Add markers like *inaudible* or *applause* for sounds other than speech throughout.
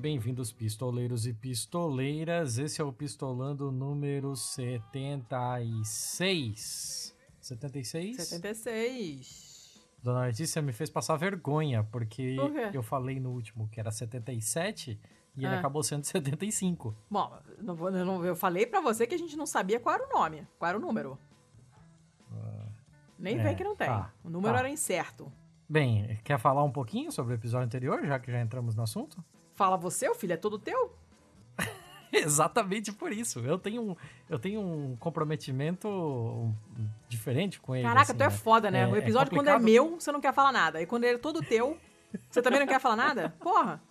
Bem-vindos, pistoleiros e pistoleiras. Esse é o Pistolando número 76. 76? 76. Dona Letícia me fez passar vergonha, porque Por eu falei no último que era 77 e ele Ah. acabou sendo 75. Bom, não vou- eu, não- eu falei pra você que a gente não sabia qual era o nome, qual era o número. Nem é, vem que não tem. tá, o número tá. era incerto. Bem, quer falar um pouquinho sobre o episódio anterior, já que já entramos no assunto? Fala você, o filho é todo teu? *laughs* Exatamente por isso. Eu tenho um, eu tenho um comprometimento diferente com ele. Caraca, assim, tu é né? foda, né? É- o é episódio, quando é meu, você não quer falar nada. E quando ele é todo teu, você também não quer falar nada? Porra.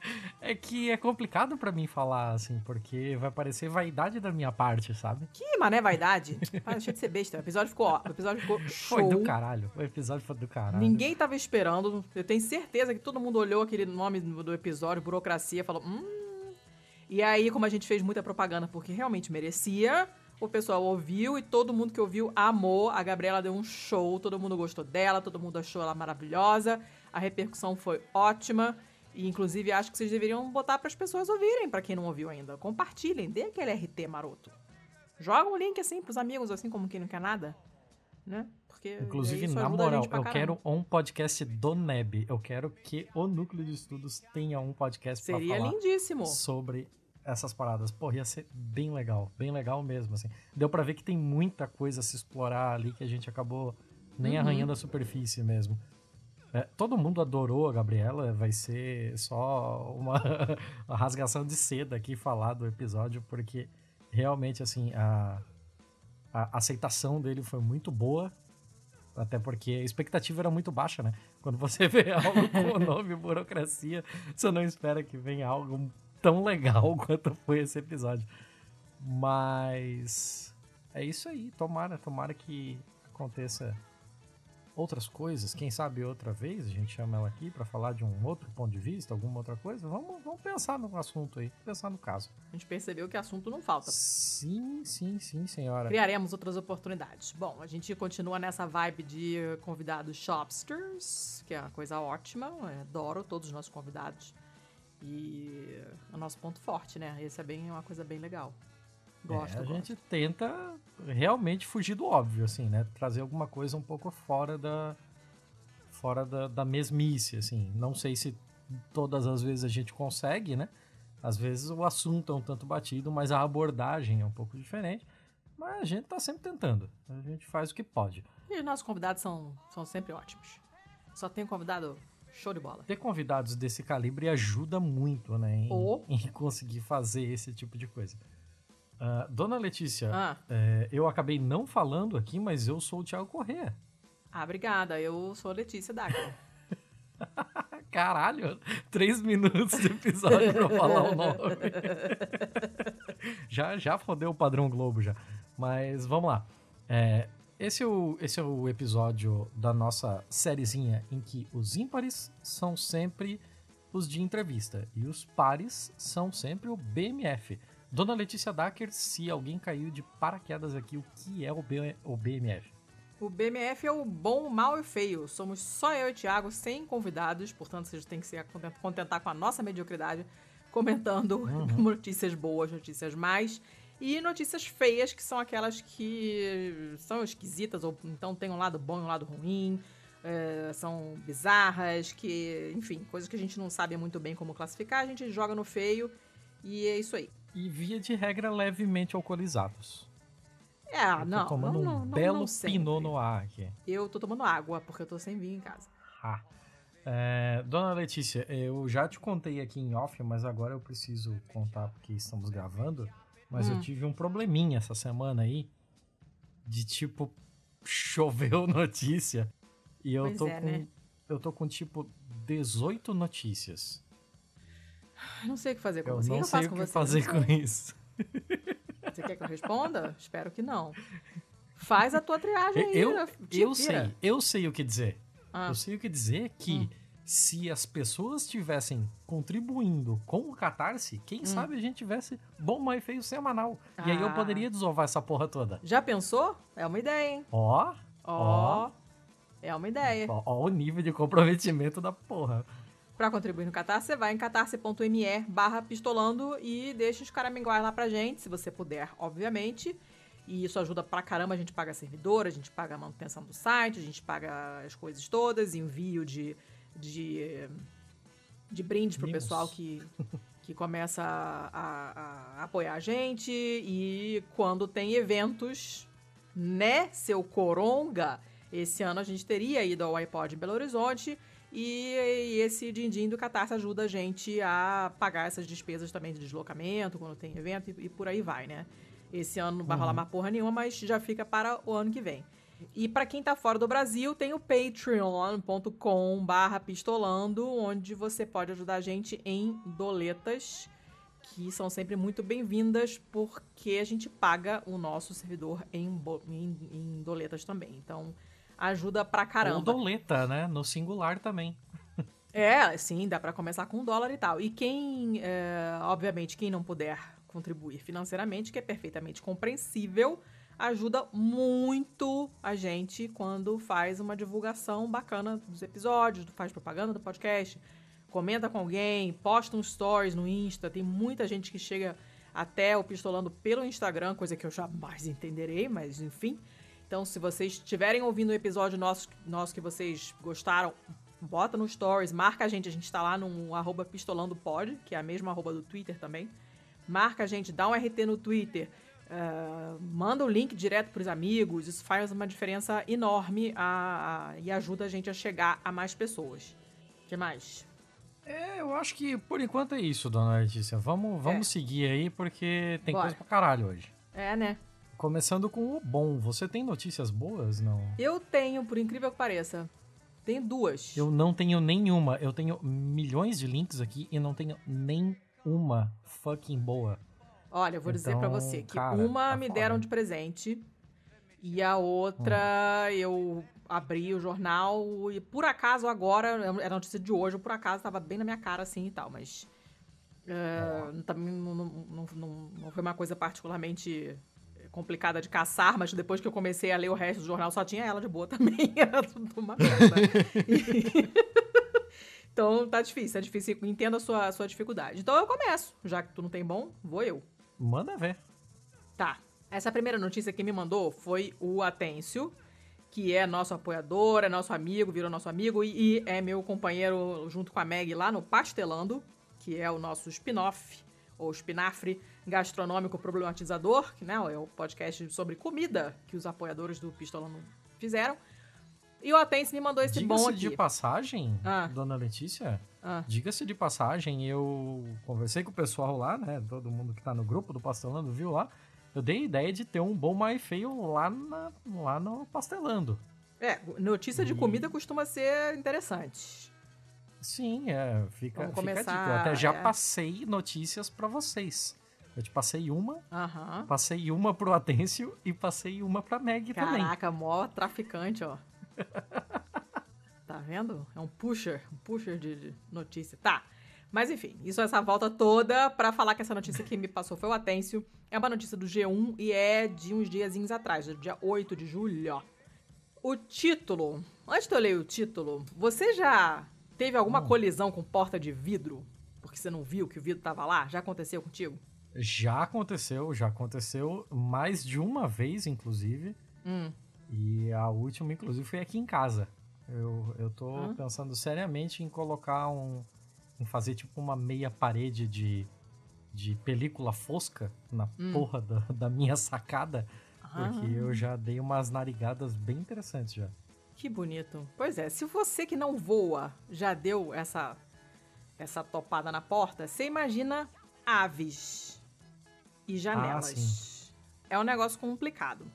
*laughs* É que é complicado pra mim falar, assim, porque vai parecer vaidade da minha parte, sabe? Que mané vaidade. Para, deixa de ser besta. O episódio ficou, ó, o episódio ficou show. *laughs* Foi do caralho. O episódio foi do caralho. Ninguém tava esperando. Eu tenho certeza que todo mundo olhou aquele nome do do episódio, burocracia, falou, hum. E aí, como a gente fez muita propaganda porque realmente merecia, o pessoal ouviu e todo mundo que ouviu amou. A Gabriela deu um show, todo mundo gostou dela, todo mundo achou ela maravilhosa. A repercussão foi ótima. E, inclusive, acho que vocês deveriam botar para as pessoas ouvirem, para quem não ouviu ainda. Compartilhem, dê aquele RT maroto. Joga um link assim pros amigos, assim como quem não quer nada, né? Porque Inclusive, na moral, eu caramba. quero um podcast do NEB. Eu quero que o Núcleo de Estudos tenha um podcast Seria falar lindíssimo. sobre essas paradas. Pô, ia ser bem legal. Bem legal mesmo, assim. Deu pra ver que tem muita coisa a se explorar ali que a gente acabou nem Uhum. arranhando a superfície mesmo. É, todo mundo adorou a Gabriela, vai ser só uma, *laughs* uma rasgação de seda aqui falar do episódio, porque realmente, assim, a, a aceitação dele foi muito boa, até porque a expectativa era muito baixa, né? Quando você *laughs* vê algo com o nome burocracia, você não espera que venha algo tão legal *laughs* quanto foi esse episódio. Mas é isso aí, tomara, tomara que aconteça outras coisas, quem sabe outra vez a gente chama ela aqui pra falar de um outro ponto de vista, alguma outra coisa. Vamos, vamos pensar no assunto aí, pensar no caso. A gente percebeu que assunto não falta. Sim, sim, sim, senhora. Criaremos outras oportunidades. Bom, a gente continua nessa vibe de convidados shopsters, que é uma coisa ótima. Eu adoro todos os nossos convidados. E é o nosso ponto forte, né? Esse é bem uma coisa bem legal. Gosto, É, a gosto. gente tenta realmente fugir do óbvio, assim, né? Trazer alguma coisa um pouco fora da fora da, da mesmice, assim. Não sei se todas as vezes a gente consegue, né? Às vezes o assunto é um tanto batido, mas a abordagem é um pouco diferente. Mas a gente tá sempre tentando. A gente faz o que pode. E os nossos convidados são, são sempre ótimos. Só tem um convidado show de bola. Ter convidados desse calibre ajuda muito, né? Em, Oh. em conseguir fazer esse tipo de coisa. Ah, Dona Letícia, Ah, é, eu acabei não falando aqui, mas eu sou o Thiago Corrêa. ah, obrigada. Eu sou a Letícia Dacker. *laughs* Caralho, três minutos de episódio pra falar o nome. *laughs* já, já fodeu o padrão Globo já. Mas vamos lá. É, esse, é o, esse é o episódio da nossa sériezinha em que os ímpares são sempre os de entrevista e os pares são sempre o BMF. Dona Letícia Dacker, se alguém caiu de paraquedas aqui, o que é o, B- o BMF? O BMF é o bom, o mal e o feio. Somos só eu e o Thiago, sem convidados, portanto vocês têm que se content- contentar com a nossa mediocridade, *laughs* comentando notícias boas, notícias mais e notícias feias, que são aquelas que são esquisitas, ou então tem um lado bom e um lado ruim, é, são bizarras, que, enfim, coisas que a gente não sabe muito bem como classificar, a gente joga no feio e é isso aí. E via de regra levemente alcoolizados. É, Eu tô não, tomando não, um não, não, belo não sempre. pinot no ar aqui. Eu tô tomando água, porque eu tô sem vinho em casa. Ha. É, Dona Letícia, eu já te contei aqui em off, mas agora eu preciso contar porque estamos gravando. Mas eu Hum. tive um probleminha essa semana aí. De tipo, choveu *laughs* notícia. E eu Pois tô é, com. né? Eu tô com tipo 18 notícias. Não sei o que fazer com Eu você. não sei o que fazer com *laughs* isso. Você quer que eu responda? Espero que não. Faz a tua triagem aí. Eu, né? Eu sei, eu sei o que dizer. Ah. Eu sei o que dizer que Hum. se as pessoas estivessem contribuindo com o Catarse, quem sabe a gente tivesse bom, mais feio semanal. E aí eu Hum. Ah. poderia desovar essa porra toda. Já pensou? É uma ideia, hein? Ó, Ó. É uma ideia. ó, ó o nível de comprometimento da porra. Pra contribuir no Catarse, você vai em catarse.me barra pistolando e deixa os caraminguais lá pra gente, se você puder, obviamente. E isso ajuda pra caramba, a gente paga servidor, a gente paga a manutenção do site, a gente paga as coisas todas, envio de, de, de brindes pro Mimos. pessoal que, que começa a, a- a apoiar a gente. E quando tem eventos, né, seu coronga? Esse ano a gente teria ido ao iPod em Belo Horizonte e esse din-din do Catarse ajuda a gente a pagar essas despesas também de deslocamento quando tem evento e, e por aí vai, né? Esse ano não vai rolar mais porra nenhuma, mas já fica para o ano que vem. E para quem tá fora do Brasil, tem o patreon.com barra pistolando, onde você pode ajudar a gente em doletas, que são sempre muito bem-vindas, porque a gente paga o nosso servidor em, em, em doletas também. Então, ajuda pra Ou caramba. doleta, né? No singular também. É, sim, dá pra começar com um dólar e tal. E quem, é, obviamente, quem não puder contribuir financeiramente, que é perfeitamente compreensível, ajuda muito a gente quando faz uma divulgação bacana dos episódios, faz propaganda do podcast, comenta com alguém, posta uns stories no Insta. Tem muita gente que chega até o Pistolando pelo Instagram, coisa que eu jamais entenderei, mas enfim. Então, se vocês estiverem ouvindo o episódio nosso, nosso que vocês gostaram, bota no Stories, marca a gente. A gente tá lá no arroba pistolandopod, que é a mesma arroba do Twitter também. Marca a gente, dá um RT no Twitter, ah, manda o link direto pros amigos. Isso faz uma diferença enorme a- a- e ajuda a gente a chegar a mais pessoas. O que mais? É, eu acho que por enquanto é isso, dona Letícia. Vamos, vamos É. seguir aí, porque tem Bora. coisa pra caralho hoje. É, né? Começando com o bom. Você tem notícias boas? Não. Eu tenho, por incrível que pareça, tenho duas. Eu não tenho nenhuma. Eu tenho milhões de links aqui e não tenho nenhuma fucking boa. Olha, eu vou dizer pra Então, você que cara, uma tá me foda. deram de presente e a outra eu abri o jornal e por acaso agora, era notícia de hoje, por acaso tava bem na minha cara assim e tal, mas é, também não, não, não- não foi uma coisa particularmente complicada de caçar, mas depois que eu comecei a ler o resto do jornal só tinha ela de boa *laughs* também, era tudo uma merda. E- *laughs* então tá difícil, é difícil, entendo a sua, a sua dificuldade. Então eu começo, já que tu não tem bom, vou eu. Manda ver. Tá. Essa primeira notícia que me mandou foi o Atêncio, que é nosso apoiador, é nosso amigo, virou nosso amigo e, e é meu companheiro junto com a Meg lá no Pastelando, que é o nosso spin-off, ou espinafre gastronômico problematizador, que né, é o podcast sobre comida que os apoiadores do Pistolando fizeram. E o Atêncio me mandou esse bom Diga-se aqui. de passagem, Ah. dona Letícia. Ah. Diga-se de passagem, eu conversei com o pessoal lá, né? Todo mundo que tá no grupo do Pastelando viu lá. Eu dei a ideia de ter um bom mais feio lá, na- lá no Pastelando. É, notícia de E- comida costuma ser interessante. Sim, é. Fica, Vamos fica a dica. Eu até já é. passei notícias pra vocês. Eu te passei uma, Aham. passei uma pro Atêncio e passei uma pra Meg também. Caraca, mó traficante, ó. *laughs* tá vendo? É um pusher, um pusher de, de notícia. Tá. Mas enfim, isso essa volta toda pra falar que essa notícia que me passou foi o Atêncio. É uma notícia do G1 e é de uns diazinhos atrás, do dia 8 de julho. O título. Antes de eu ler o título, você já teve alguma colisão com porta de vidro? Porque você não viu que o vidro tava lá? Já aconteceu contigo? Já aconteceu, já aconteceu mais de uma vez, inclusive. Hum. E a última, inclusive, foi aqui em casa. Eu, eu tô Hã? pensando seriamente em colocar um. em fazer tipo uma meia parede de, de película fosca na Hum. porra da, da minha sacada. Porque Ah. eu já dei umas narigadas bem interessantes já. Que bonito. Pois é, se você que não voa já deu essa essa topada na porta, você imagina aves e janelas. Ah, é um negócio complicado.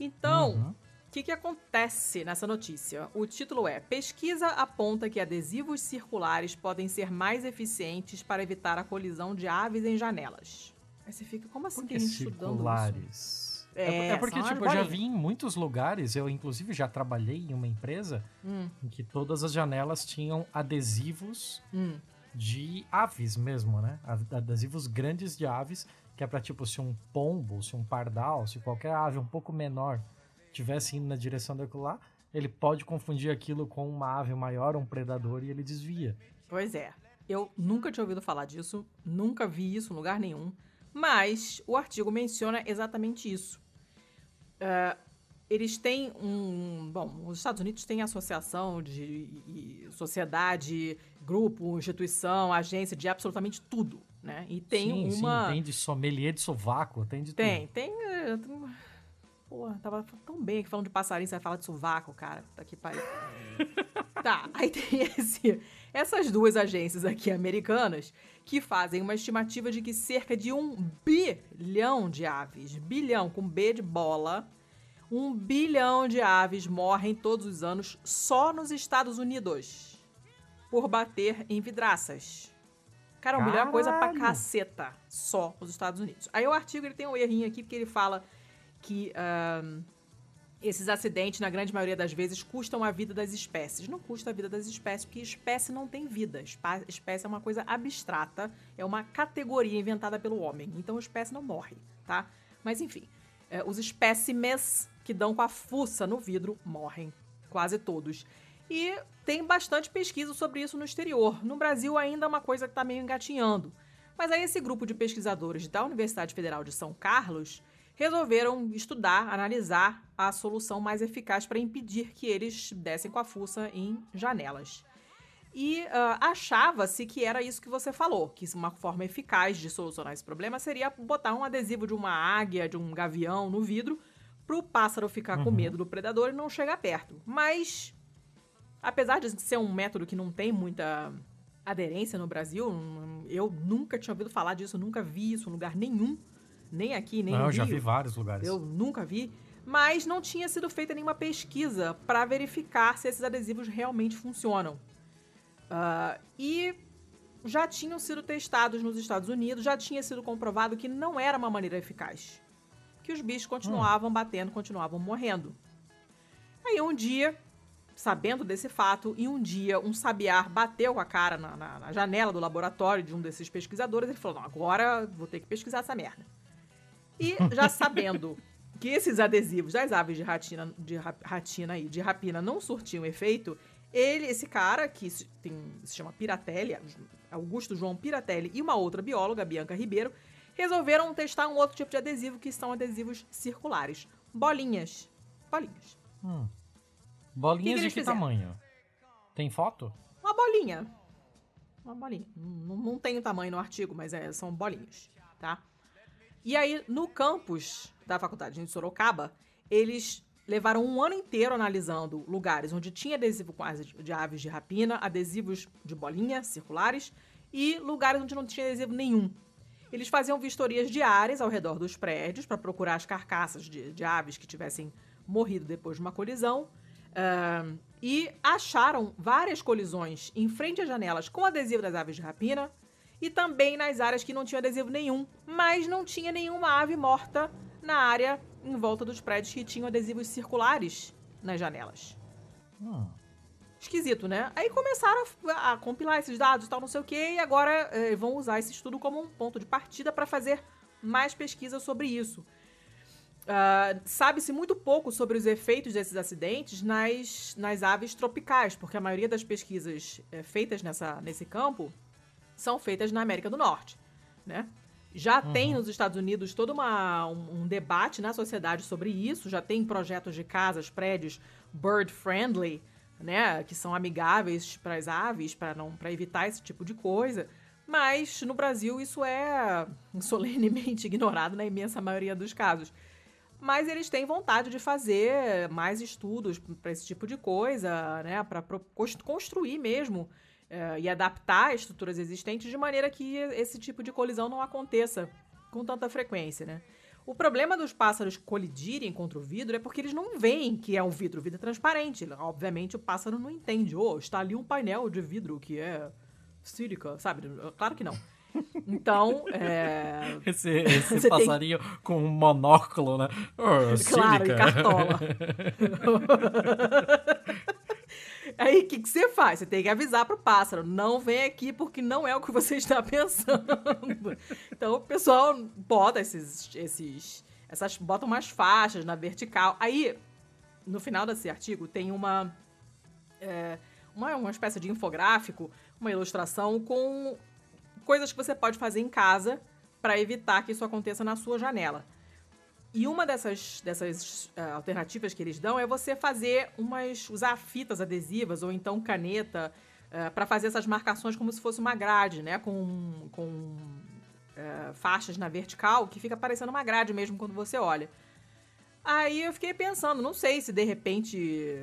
Então, Uhum. o que, que acontece nessa notícia? O título é: Pesquisa aponta que adesivos circulares podem ser mais eficientes para evitar a colisão de aves em janelas. Aí você fica, como assim Por tem que isso? circulares? É, É, é porque, tipo, eu já vi em muitos lugares, eu inclusive já trabalhei em uma empresa Hum, em que todas as janelas tinham adesivos hum. de aves mesmo, né? Adesivos grandes de aves, que é pra, tipo, se um pombo, se um pardal, se qualquer ave um pouco menor tivesse indo na direção daquilo lá, ele pode confundir aquilo com uma ave maior, um predador, e ele desvia. Pois é. Eu nunca tinha ouvido falar disso, nunca vi isso em lugar nenhum, mas o artigo menciona exatamente isso. Uh, eles têm um. Bom, os Estados Unidos têm associação de, sociedade, grupo, instituição, agência de absolutamente tudo, né? E tem sim, uma. Sim, tem de sommelier de sovaco, tem de tem, tudo. Tem, tem. Pô, tava tão bem aqui falando de passarinho, você vai falar de sovaco, cara. Tá aqui, pai. tá, aí tem esse, essas duas agências aqui americanas que fazem uma estimativa de que cerca de um bilhão de aves, bilhão com B de bola, um bilhão de aves morrem todos os anos só nos Estados Unidos por bater em vidraças. Cara, bilhão é coisa pra caceta só nos Estados Unidos. Aí o artigo ele tem um errinho aqui porque ele fala que esses acidentes, na grande maioria das vezes, custam a vida das espécies. Não custa a vida das espécies, porque espécie não tem vida. Espécie é uma coisa abstrata, é uma categoria inventada pelo homem. Então, a espécie não morre, tá? Mas, enfim, é, os espécimes que dão com a fuça no vidro morrem, quase todos. E tem bastante pesquisa sobre isso no exterior. No Brasil, ainda é uma coisa que está meio engatinhando. Mas aí, esse grupo de pesquisadores da Universidade Federal de São Carlos resolveram estudar, analisar a solução mais eficaz para impedir que eles dessem com a fuça em janelas. E uh, achava-se que era isso que você falou, que uma forma eficaz de solucionar esse problema seria botar um adesivo de uma águia, de um gavião no vidro, para o pássaro ficar uhum. com medo do predador e não chegar perto. Mas, apesar de ser um método que não tem muita aderência no Brasil, eu nunca tinha ouvido falar disso, nunca vi isso em lugar nenhum nem aqui, nem não, no Eu já vi vários lugares. Eu nunca vi. Mas não tinha sido feita nenhuma pesquisa para verificar se esses adesivos realmente funcionam. Uh, e já tinham sido testados nos Estados Unidos, já tinha sido comprovado que não era uma maneira eficaz. Que os bichos continuavam hum. batendo, continuavam morrendo. Aí um dia, sabendo desse fato, e um dia um sabiar bateu com a cara na, na, na janela do laboratório de um desses pesquisadores, ele falou: Não, agora vou ter que pesquisar essa merda. E já *laughs* sabendo que esses adesivos das aves de ratina, de ratina e de rapina não surtiam efeito, ele, esse cara, que se, tem, se chama Piratelli, Augusto João Piratelli, e uma outra bióloga, Bianca Ribeiro, resolveram testar um outro tipo de adesivo, que são adesivos circulares. Bolinhas. Bolinhas. Hum. Bolinhas que que de que fizeram? tamanho? Tem foto? Uma bolinha. Uma bolinha. Não, não tem o tamanho no artigo, mas é, são bolinhas, tá? E aí, no campus da faculdade de Sorocaba, eles levaram um ano inteiro analisando lugares onde tinha adesivo com asas de aves de rapina, adesivos de bolinha circulares e lugares onde não tinha adesivo nenhum. Eles faziam vistorias diárias ao redor dos prédios para procurar as carcaças de, de, aves que tivessem morrido depois de uma colisão. Uh, e acharam várias colisões em frente às janelas com adesivo das aves de rapina, e também nas áreas que não tinha adesivo nenhum, mas não tinha nenhuma ave morta na área em volta dos prédios que tinham adesivos circulares nas janelas. Hum. Esquisito, né? Aí começaram a, a, compilar esses dados e tal, não sei o quê, e agora eh, vão usar esse estudo como um ponto de partida para fazer mais pesquisa sobre isso. Uh, Sabe-se muito pouco sobre os efeitos desses acidentes nas, nas aves tropicais, porque a maioria das pesquisas eh, feitas nessa, nesse campo são feitas na América do Norte, né? Já uhum. tem nos Estados Unidos todo uma, um, um, debate na sociedade sobre isso, já tem projetos de casas, prédios bird friendly, né, que são amigáveis para as aves, para não para evitar esse tipo de coisa. Mas no Brasil isso é *laughs* solenemente ignorado na imensa maioria dos casos. Mas eles têm vontade de fazer mais estudos para esse tipo de coisa, né, para construir mesmo uh, e adaptar estruturas existentes de maneira que esse tipo de colisão não aconteça com tanta frequência, né? O problema dos pássaros colidirem contra o vidro é porque eles não veem que é um vidro, o vidro é transparente. Obviamente o pássaro não entende. Oh, está ali um painel de vidro que é sílica, sabe? Claro que não. Então, é... Esse, *laughs* esse passarinho tem... com um monóculo, né? Oh, claro, sílica. e cartola. *laughs* Aí o que, que você faz? Você tem que avisar pro pássaro: não vem aqui porque não é o que você *laughs* está pensando. então o pessoal bota esses. esses essas, bota umas faixas na vertical. Aí, no final desse artigo, tem uma. É, uma, uma espécie de infográfico uma ilustração com coisas que você pode fazer em casa para evitar que isso aconteça na sua janela. E uma dessas, dessas uh, alternativas que eles dão é você fazer umas. usar fitas adesivas ou então caneta uh, eh, para fazer essas marcações como se fosse uma grade, né? Com, com uh, faixas na vertical que fica parecendo uma grade mesmo quando você olha. Aí eu fiquei pensando, não sei se de repente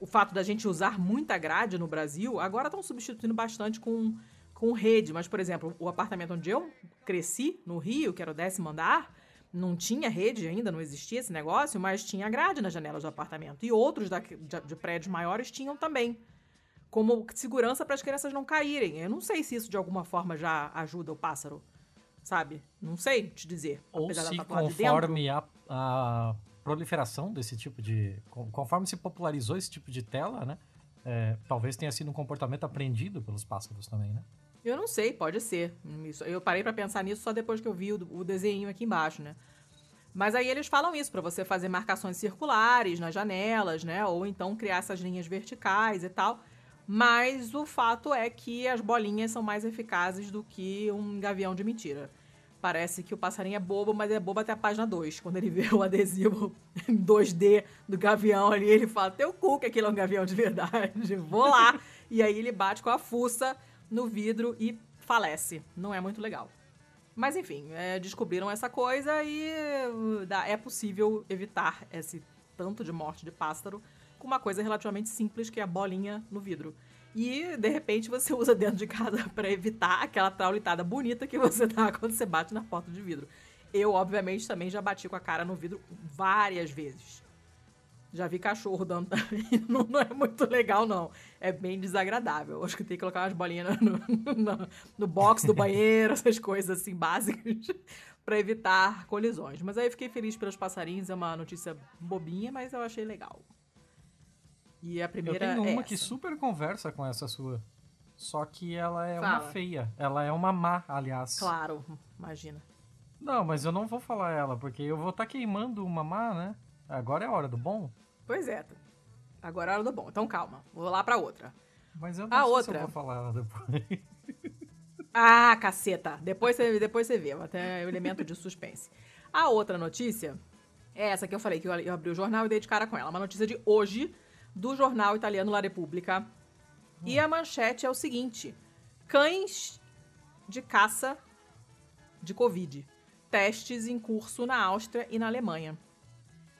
o fato da gente usar muita grade no Brasil, agora estão substituindo bastante com, com rede, mas, por exemplo, o apartamento onde eu cresci, no Rio, que era o décimo andar, não tinha rede ainda, não existia esse negócio, mas tinha grade nas janelas do apartamento. E outros da, de, de prédios maiores tinham também. Como segurança para as crianças não caírem. Eu não sei se isso de alguma forma já ajuda o pássaro, sabe? Não sei te dizer. Ou se conforme a, a, proliferação desse tipo de... Conforme se popularizou esse tipo de tela, né? É, talvez tenha sido um comportamento aprendido pelos pássaros também, né? Eu não sei, pode ser. Eu parei para pensar nisso só depois que eu vi o, desenho aqui embaixo, né? Mas aí eles falam isso para você fazer marcações circulares nas janelas, né? Ou então criar essas linhas verticais e tal. Mas o fato é que as bolinhas são mais eficazes do que um gavião de mentira. Parece que o passarinho é bobo, mas é bobo até a página 2. Quando ele vê *laughs* o adesivo em 2D do gavião ali, ele fala: Teu cu que aquilo é um gavião de verdade. Vou lá. e aí ele bate com a fuça no vidro e falece. Não é muito legal. Mas enfim, é, descobriram essa coisa e uh, é possível evitar esse tanto de morte de pássaro com uma coisa relativamente simples que é a bolinha no vidro. E de repente você *laughs* usa dentro de casa para evitar aquela traulitada bonita que você dá *laughs* quando você bate na porta de vidro. Eu, obviamente, também já bati com a cara no vidro várias vezes. Já vi cachorro dando também. *laughs* Não, não, é muito legal, não. É bem desagradável. Acho que tem que colocar umas bolinhas no, no, no box do banheiro, *laughs* essas coisas assim básicas, *laughs* para evitar colisões. Mas aí eu fiquei feliz pelos passarinhos. É uma notícia bobinha, mas eu achei legal. E a primeira. Eu tenho é uma essa. que super conversa com essa sua. Só que ela é Fala. uma feia. Ela é uma má, aliás. Claro, imagina. Não, mas eu não vou falar ela, porque eu vou estar tá queimando uma má, né? Agora é a hora do bom. Pois é. Agora é a hora do bom. Então calma. Vou lá pra outra. Mas eu não A sei outra. se eu vou falar ela depois. *laughs* Ah, caceta. Depois você, depois você vê. Até o elemento de suspense. A outra notícia é essa que eu falei, que eu, eu abri o jornal e dei de cara com ela. Uma notícia de hoje, do jornal italiano La Repubblica. E a manchete é o seguinte: cães de caça de Covid. Testes em curso na Áustria e na Alemanha.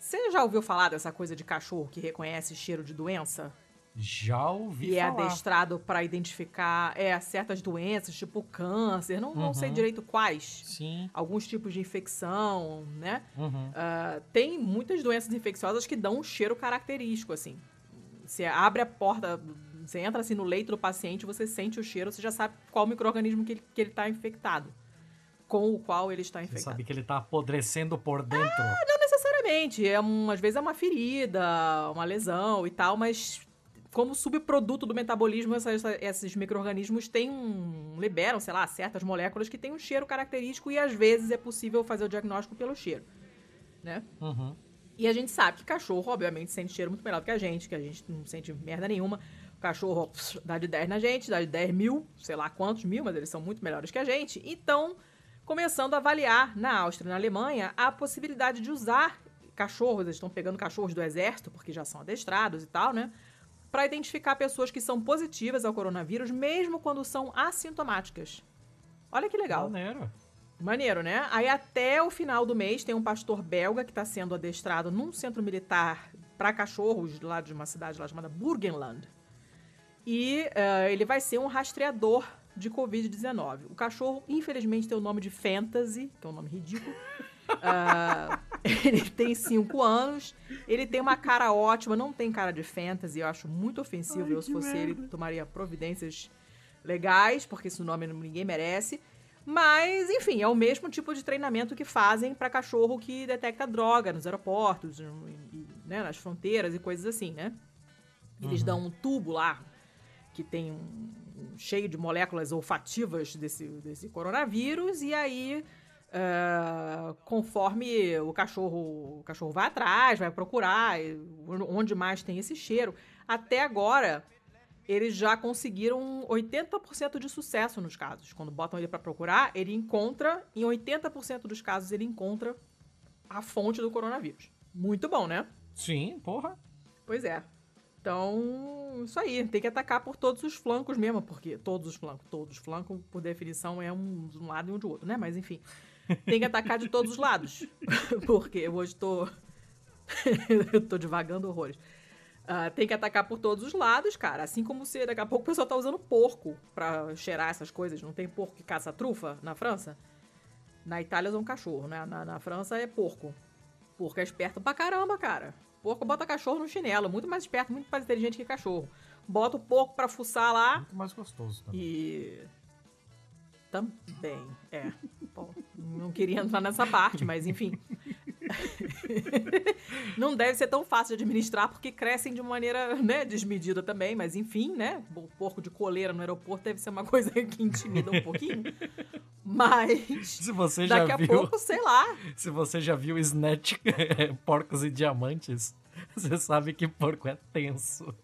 Você já ouviu falar dessa coisa de cachorro que reconhece cheiro de doença? Já ouvi e é falar. adestrado para identificar é, certas doenças, tipo câncer, não, não Uhum. sei direito quais. Sim. Alguns tipos de infecção, né? Uhum. Ah, tem muitas doenças infecciosas que dão um cheiro característico, assim. Você abre a porta, você entra assim no leito do paciente, você sente o cheiro, você já sabe qual microorganismo que ele, que ele tá infectado. Com o qual ele está Você infectado. sabe que ele tá apodrecendo por dentro. Não necessariamente. É um, às vezes é uma ferida, uma lesão e tal, mas como subproduto do metabolismo, essa- essa- esses micro-organismos têm um, liberam, sei lá, certas moléculas que têm um cheiro característico e às vezes é possível fazer o diagnóstico pelo cheiro, né? Uhum. E a gente sabe que cachorro, obviamente, sente cheiro muito melhor do que a gente, que a gente não sente merda nenhuma. O cachorro pss, dá de 10 na gente, dá de 10 mil, sei lá quantos mil, mas eles são muito melhores que a gente. Então, começando a avaliar na Áustria e na Alemanha a possibilidade de usar cachorros, eles estão pegando cachorros do exército, porque já são adestrados e tal, né? Para identificar pessoas que são positivas ao coronavírus, mesmo quando são assintomáticas. Olha que legal. Maneiro. Maneiro, né? Aí até o final do mês tem um pastor belga que está sendo adestrado num centro militar para cachorros lá de uma cidade lá chamada Burgenland. E eh, ele vai ser um rastreador de Covid-19. O cachorro, infelizmente, tem o nome de Fantasy, que é um nome ridículo. *laughs* Ah, ele tem 5 anos, ele tem uma cara ótima, não tem cara de fantasy, eu acho muito ofensivo. Ai, eu, se fosse ele, merda. tomaria providências legais, porque esse nome ninguém merece. Mas, enfim, é o mesmo tipo de treinamento que fazem para cachorro que detecta droga nos aeroportos, né, nas fronteiras e coisas assim, né? Eles Uhum. dão um tubo lá que tem um cheio de moléculas olfativas desse, desse coronavírus e aí ah, conforme o cachorro o cachorro vai atrás, vai procurar onde mais tem esse cheiro. Até agora eles já conseguiram 80% de sucesso nos casos. Quando botam ele para procurar, ele encontra, em 80% dos casos, ele encontra a fonte do coronavírus. Muito bom, né? Sim, porra. Pois é. Então, isso aí, tem que atacar por todos os flancos mesmo, porque todos os flancos, todos os flancos, por definição, é um de um lado e um do outro, né? Mas enfim, tem que atacar de todos os lados, *laughs* porque hoje tô, *laughs* eu tô devagando horrores. Uh, tem que atacar por todos os lados, cara. Assim como se daqui a pouco o pessoal tá usando porco pra cheirar essas coisas. Não tem porco que caça trufa na França? Na Itália usam cachorro, né? Na, na França é porco. Porco é esperto pra caramba, cara. Porco bota cachorro no chinelo. Muito mais esperto, muito mais inteligente que cachorro. Bota o porco pra fuçar lá. Muito mais gostoso também. E. Também, é. Bom, não queria entrar nessa parte, mas enfim. *laughs* *laughs* não deve ser tão fácil de administrar porque crescem de maneira né, desmedida também, mas enfim, né? O porco de coleira no aeroporto deve ser uma coisa *laughs* que intimida um pouquinho. Mas se você já daqui viu, a pouco, sei lá. *laughs* Se você já viu Snatch Porcos e Diamantes, você sabe que porco é tenso.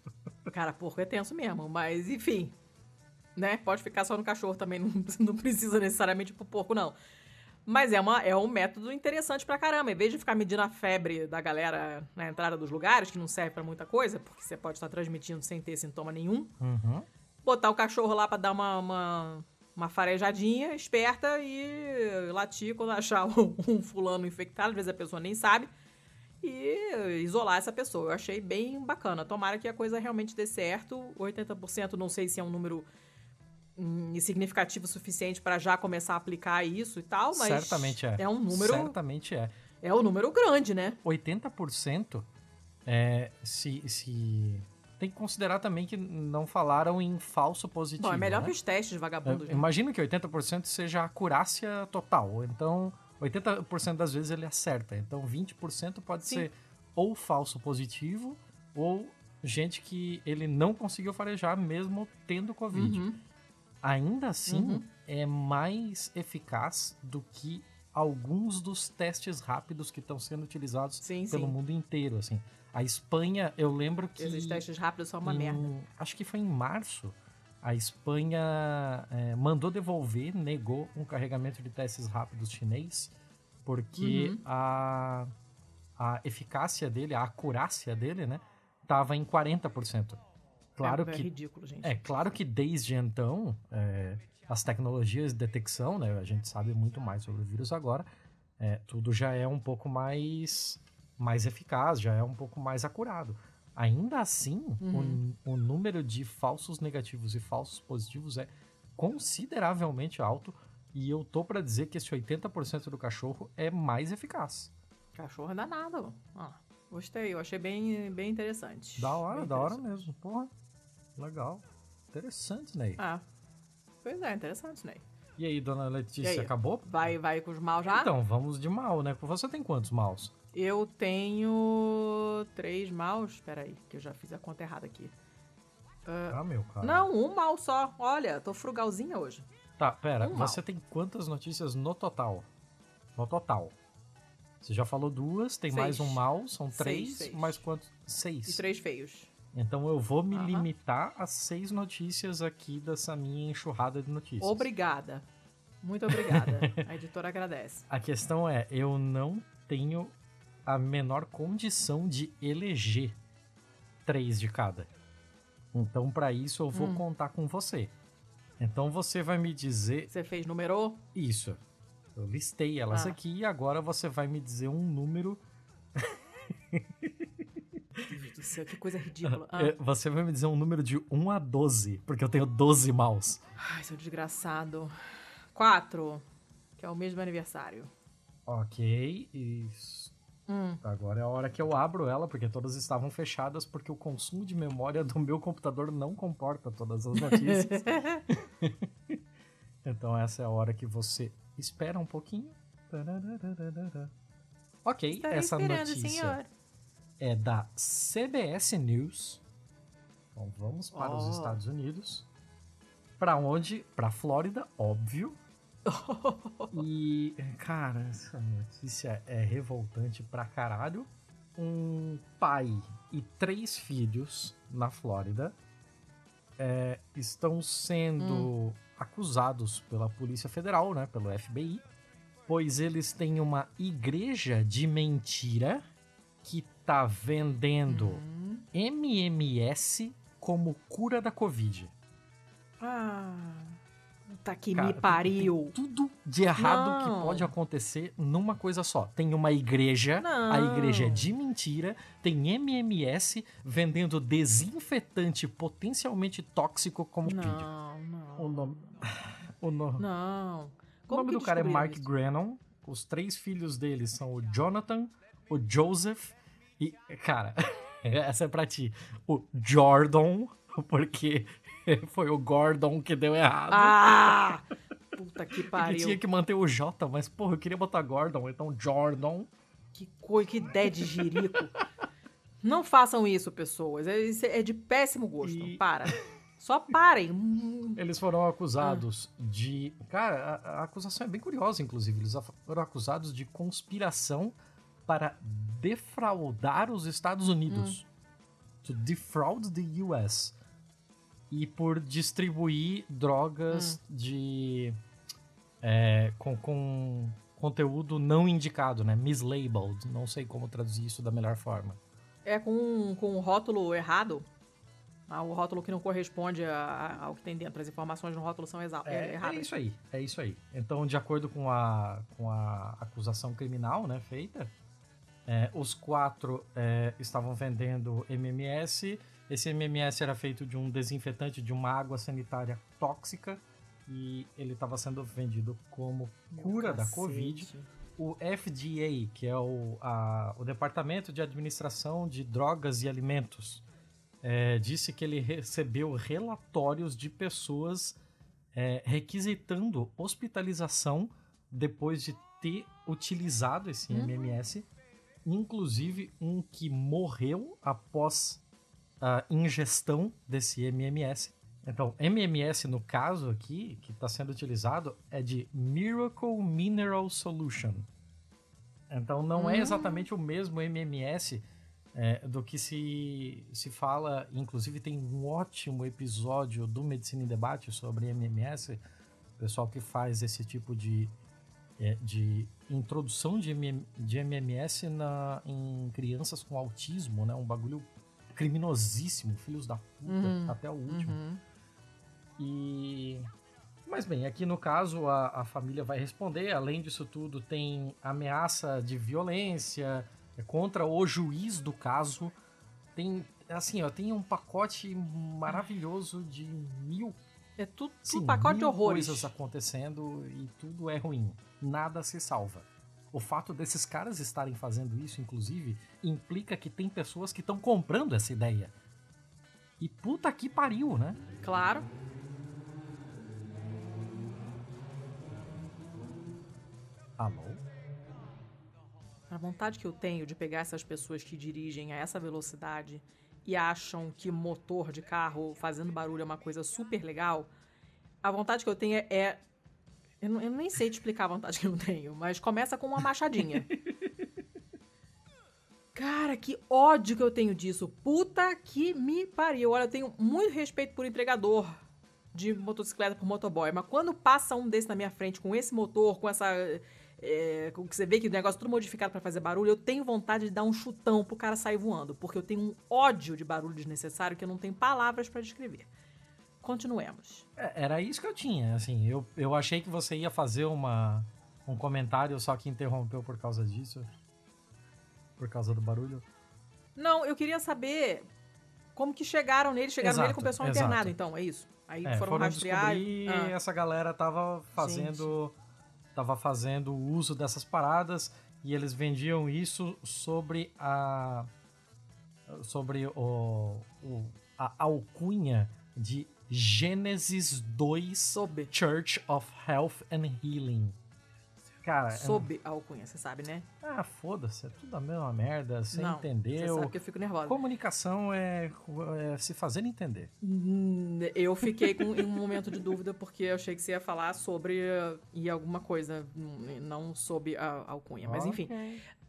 Cara, porco é tenso mesmo, mas enfim. Né? Pode ficar só no cachorro também, não, não precisa necessariamente pro porco, não. Mas é, uma, é um método interessante pra caramba. Em vez de ficar medindo a febre da galera na entrada dos lugares, que não serve para muita coisa, porque você pode estar transmitindo sem ter sintoma nenhum, uhum. botar o cachorro lá pra dar uma, uma, uma, farejadinha esperta e latir quando achar *laughs* um, um fulano infectado, às vezes a pessoa nem sabe, e isolar essa pessoa. Eu achei bem bacana. Tomara que a coisa realmente dê certo. 80% não sei se é um número significativo suficiente para já começar a aplicar isso e tal, mas certamente é. É um número certamente é. É um número grande, né? 80% é se, se tem que considerar também que não falaram em falso positivo. Bom, é melhor né? que os testes vagabundos. É, imagino que 80% seja acurácia total. Então, 80% das vezes ele acerta. Então, 20% pode Sim. ser ou falso positivo ou gente que ele não conseguiu farejar mesmo tendo Covid. Uhum ainda assim uhum. é mais eficaz do que alguns dos testes rápidos que estão sendo utilizados sim, pelo sim. mundo inteiro, assim. A Espanha, eu lembro que... Esses testes rápidos são uma em, merda. Acho que foi em março, a Espanha é, mandou devolver, negou um carregamento de testes rápidos chinês, porque uhum. a, a eficácia dele, a acurácia dele, né, tava em 40%. Claro é, que, é ridículo, gente. É, claro que desde então, é, as tecnologias de detecção, né, a gente sabe muito mais sobre o vírus agora, é, tudo já é um pouco mais, mais eficaz, já é um pouco mais acurado. Ainda assim, uhum. o, o número de falsos negativos e falsos positivos é consideravelmente alto, e eu tô para dizer que esse 80% do cachorro é mais eficaz. Cachorro é danado. Ah, gostei, eu achei bem, bem interessante. Da hora, bem da hora mesmo. Porra. Legal. Interessante, Ney. Ah. Pois é, interessante, Ney. E aí, dona Letícia, acabou? Vai, vai com os mal já? Então, vamos de mal, né? Você tem quantos maus? Eu tenho três maus. Espera aí, que eu já fiz a conta errada aqui. Uh, ah, meu cara. Não, um mal só. Olha, tô frugalzinha hoje. Tá, pera. Um você mal. tem quantas notícias no total? No total. Você já falou duas, tem seis. mais um mal, são Seis, três. seis. Mais quantos? Seis. E três feios. Então eu vou me limitar a seis notícias aqui dessa minha enxurrada de notícias. Obrigada. Muito obrigada. a editora agradece. *laughs* A questão é, eu não tenho a menor condição de eleger três de cada. Então, para isso, eu vou Hum. contar com você. Então, você vai me dizer Você fez número? isso. Eu listei elas Ah. aqui e agora você vai me dizer um número. *laughs* Céu, que coisa ridícula. *laughs* Ah. É, Você vai me dizer um número de 1 a 12, porque eu tenho 12 maus. Ai, seu desgraçado. Quatro, que é o meu aniversário. Ok, isso. Hum. Agora é a hora que eu abro ela, porque todas estavam fechadas, porque o consumo de memória do meu computador não comporta todas as notícias. *laughs* então essa é a hora que você espera um pouquinho. Ok, Estarei essa notícia senhor. É da CBS News. Então vamos para Oh. os Estados Unidos. Para onde? Para Flórida, óbvio. *laughs* E, cara, essa notícia é revoltante pra caralho. Um pai e três filhos na Flórida é, estão sendo hum. acusados pela Polícia Federal, né, pelo FBI, pois eles têm uma igreja de mentira que tá vendendo hum. MMS como cura da Covid. Ah. Puta que Cara, me pariu. tudo de errado não. que pode acontecer numa coisa só. Tem uma igreja, não. a igreja é de mentira, tem MMS vendendo desinfetante potencialmente tóxico como não. Não, O nome. O, no... não. o nome do cara é Mark isso? Grannon. Os três filhos dele são o Jonathan, o Joseph e. Cara, *laughs* essa é pra ti. O Jordan, porque *laughs* Foi o Gordon que deu errado. Ah! Puta que *laughs* pariu. Ele tinha que manter o J, mas, porra, eu queria botar Gordon, então Jordan. Que coisa, que ideia de jirico. Não façam isso, pessoas. É, é de péssimo gosto. E... Para. Só parem. Eles foram acusados ah. de. Cara, a, a, acusação é bem curiosa, inclusive. Eles foram acusados de conspiração para defraudar os Estados Unidos. Hum. To defraud the US e por distribuir drogas hum. de. É, com, com conteúdo não indicado, né? Mislabeled. Não sei como traduzir isso da melhor forma. É com, com o rótulo errado? Ah, o rótulo que não corresponde a, ao que tem dentro. As informações no rótulo são é, é, erradas. É isso aí, é isso aí. Então, de acordo com a, com a acusação criminal né, feita, é, os quatro é, estavam vendendo MMS esse MMS era feito de um desinfetante de uma água sanitária tóxica e ele estava sendo vendido como cura da Covid. O FDA, que é o, a, o Departamento de Administração de Drogas e Alimentos, é, disse que ele recebeu relatórios de pessoas é, requisitando hospitalização depois de ter utilizado esse uhum. MMS, inclusive um que morreu após a ingestão desse MMS. Então, MMS no caso aqui, que está sendo utilizado, é de Miracle Mineral Solution. Então, não é hum. é exatamente o mesmo MMS é, do que se, se fala. Inclusive, tem um ótimo episódio do Medicina em Debate sobre MMS. O pessoal que faz esse tipo de, é, de introdução de, MM, de MMS na, em crianças com autismo, né? Um bagulho criminosíssimo, filhos da puta, uhum. até o último. Uhum. E. Mas bem, aqui no caso a, a família vai responder. Além disso tudo, tem ameaça de violência é, contra o juiz do caso. Tem, assim, ó, tem um pacote maravilhoso de mil. É tudo, sim, um pacote de horrores. coisas acontecendo e tudo é ruim. Nada se salva. O fato desses caras estarem fazendo isso, inclusive, implica que tem pessoas que estão comprando essa ideia. E puta que pariu, né? Claro. Alô? A vontade que eu tenho de pegar essas pessoas que dirigem a essa velocidade e acham que motor de carro fazendo barulho é uma coisa super legal, a vontade que eu tenho é eu, não, eu nem sei te explicar a vontade que eu tenho, mas começa com uma machadinha. *laughs* Cara, que ódio que eu tenho disso. Puta que me pariu. Olha, eu tenho muito respeito por entregador de motocicleta por motoboy, mas quando passa um desse na minha frente com esse motor, com essa. É, com que você vê que o negócio é tudo modificado para fazer barulho, eu tenho vontade de dar um chutão pro cara sair voando, porque eu tenho um ódio de barulho desnecessário que eu não tenho palavras para descrever. Continuemos. É, era isso que eu tinha, assim, eu, eu achei que você ia fazer uma, um comentário, só que interrompeu por causa disso. Por causa do barulho. Não, eu queria saber como que chegaram nele, chegaram exato, nele com o pessoal exato. internado, então, é isso. Aí é, foram, foram rastrear. E ah. essa galera tava fazendo. Gente. Tava fazendo uso dessas paradas e eles vendiam isso sobre a. sobre o, o a alcunha de Gênesis 2 Sob. Church of Health and Healing. Cara, Sob a alcunha, você sabe, né? Ah, foda-se, é tudo a mesma merda, você Não, entendeu. Você sabe que eu fico nervosa. Comunicação é, é se fazer entender. Hum, eu fiquei com, em um momento de dúvida porque eu achei que você ia falar sobre uh, e alguma coisa, não sob a alcunha. Mas enfim.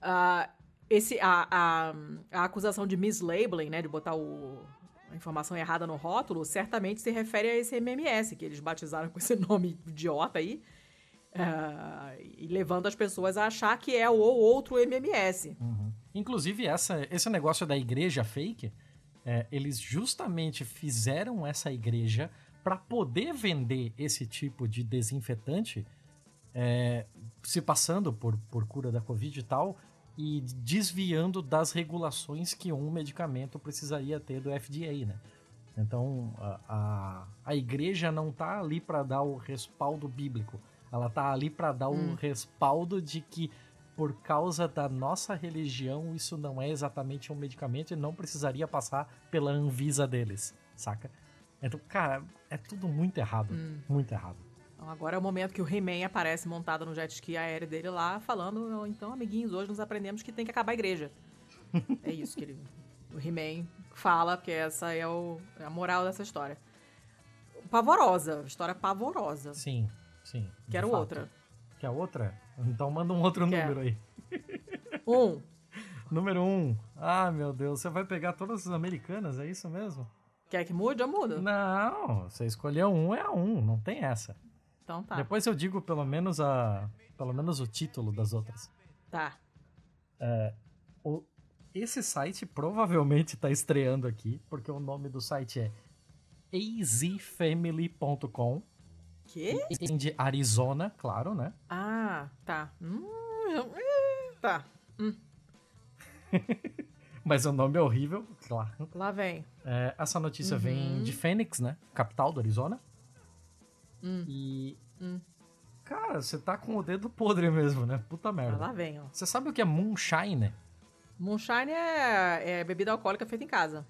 Uh, esse, a, a, a acusação de mislabeling, né? De botar o, a informação errada no rótulo, certamente se refere a esse MMS, que eles batizaram com esse *laughs* nome idiota aí, uh, e levando as pessoas a achar que é o outro MMS. Uhum. Inclusive, essa, esse negócio da igreja fake, é, eles justamente fizeram essa igreja para poder vender esse tipo de desinfetante, é, se passando por, por cura da Covid e tal, e desviando das regulações que um medicamento precisaria ter do FDA, né? Então, a, a, a igreja não tá ali para dar o respaldo bíblico. Ela tá ali para dar hum. o respaldo de que por causa da nossa religião isso não é exatamente um medicamento e não precisaria passar pela Anvisa deles, saca? Então, cara, é tudo muito errado, hum. muito errado. Então, agora é o momento que o He-Man aparece montado no jet ski aéreo dele lá, falando: então, amiguinhos, hoje nós aprendemos que tem que acabar a igreja. *laughs* é isso que ele, o He-Man fala, porque essa é, o, é a moral dessa história. Pavorosa, história pavorosa. Sim, sim. Quero fato. outra. Quer outra? Então manda um outro Quer. número aí. Um. *laughs* número um. Ah, meu Deus, você vai pegar todas as americanas, é isso mesmo? Quer que mude? Eu mudo. Não, você escolheu um, é um, não tem essa. Então tá. Depois eu digo pelo menos a. Pelo menos o título das outras. Tá. É, o, esse site provavelmente está estreando aqui, porque o nome do site é azfamily.com. Que? De Arizona, claro, né? Ah, tá. Hum, tá. Hum. *laughs* Mas o nome é horrível, claro. Lá vem. É, essa notícia uhum. vem de Phoenix, né? Capital do Arizona. Hum. E. Hum. Cara, você tá com o dedo podre mesmo, né? Puta merda. Ah, lá vem, ó. Você sabe o que é moonshine? Moonshine é, é bebida alcoólica feita em casa.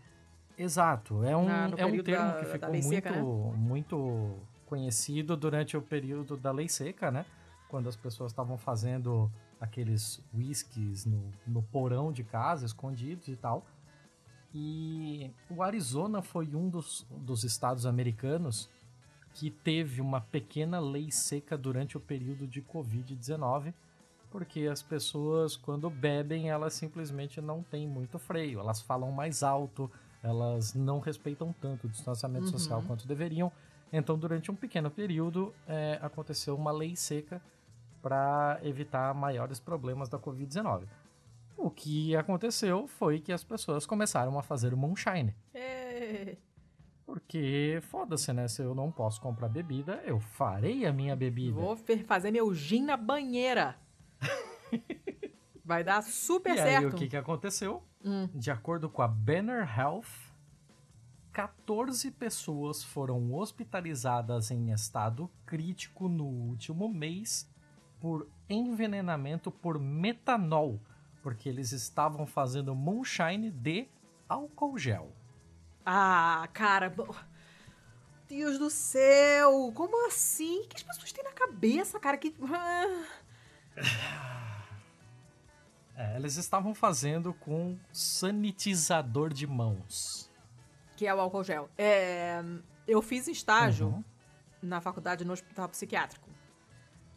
Exato. É um, Na, é um termo da, que ficou muito, seca, né? muito conhecido durante o período da lei seca, né? Quando as pessoas estavam fazendo aqueles whiskies no, no porão de casa, escondidos e tal. E o Arizona foi um dos, dos estados americanos que teve uma pequena lei seca durante o período de Covid-19, porque as pessoas, quando bebem, elas simplesmente não têm muito freio, elas falam mais alto, elas não respeitam tanto o distanciamento uhum. social quanto deveriam. Então, durante um pequeno período, é, aconteceu uma lei seca para evitar maiores problemas da Covid-19. O que aconteceu foi que as pessoas começaram a fazer o moonshine. É. Porque, foda-se, né? Se eu não posso comprar bebida, eu farei a minha bebida. Vou fazer meu gin na banheira. Vai dar super e certo. E aí, o que, que aconteceu? Hum. De acordo com a Banner Health, 14 pessoas foram hospitalizadas em estado crítico no último mês por envenenamento por metanol, porque eles estavam fazendo moonshine de álcool gel. Ah, cara. Deus do céu! Como assim? O que as pessoas têm na cabeça, cara? Que. É, eles estavam fazendo com sanitizador de mãos. Que é o álcool gel. É, eu fiz estágio uhum. na faculdade no hospital psiquiátrico.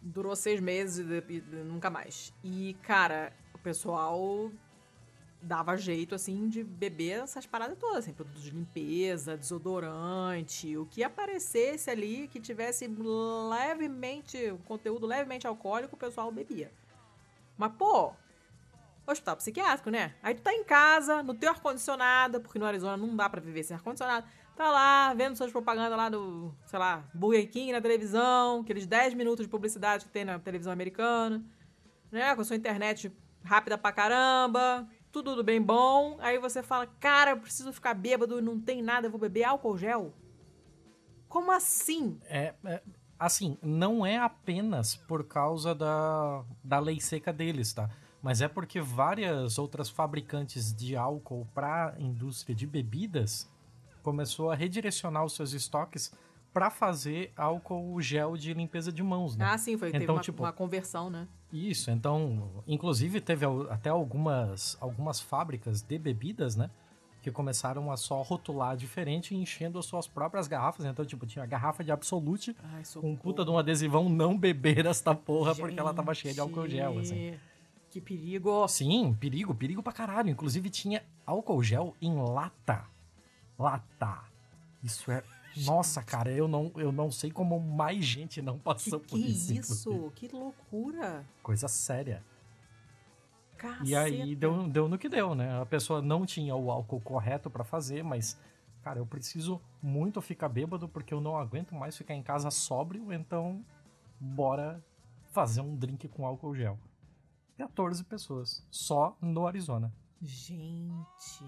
Durou seis meses e nunca mais. E, cara, o pessoal dava jeito, assim, de beber essas paradas todas, assim, produtos de limpeza, desodorante, o que aparecesse ali que tivesse levemente, conteúdo levemente alcoólico, o pessoal bebia. Mas, pô, hospital psiquiátrico, né? Aí tu tá em casa, no teu ar-condicionado, porque no Arizona não dá para viver sem ar-condicionado, tá lá, vendo suas propagandas lá do, sei lá, Burger King na televisão, aqueles 10 minutos de publicidade que tem na televisão americana, né? Com a sua internet rápida pra caramba, tudo do bem bom. Aí você fala, cara, eu preciso ficar bêbado e não tem nada, eu vou beber álcool gel? Como assim? É, é, assim, não é apenas por causa da, da lei seca deles, tá? Mas é porque várias outras fabricantes de álcool para a indústria de bebidas começou a redirecionar os seus estoques para fazer álcool gel de limpeza de mãos, né? Ah, sim, foi então, teve uma, tipo, uma conversão, né? Isso, então, inclusive teve até algumas, algumas fábricas de bebidas, né? Que começaram a só rotular diferente, enchendo as suas próprias garrafas. Então, tipo, tinha a garrafa de Absolute Ai, com puta de um adesivão não beber esta porra Gente, porque ela tava cheia de álcool gel, assim. Que perigo! Sim, perigo, perigo pra caralho. Inclusive tinha álcool gel em lata Lá tá. Isso é. Nossa, cara, eu não, eu não sei como mais gente não passou que, por que isso. isso? inclusive. Que loucura! Coisa séria. Caceta. E aí deu, deu no que deu, né? A pessoa não tinha o álcool correto pra fazer, mas, cara, eu preciso muito ficar bêbado porque eu não aguento mais ficar em casa sóbrio, então bora fazer um drink com álcool gel. 14 pessoas, só no Arizona. Gente.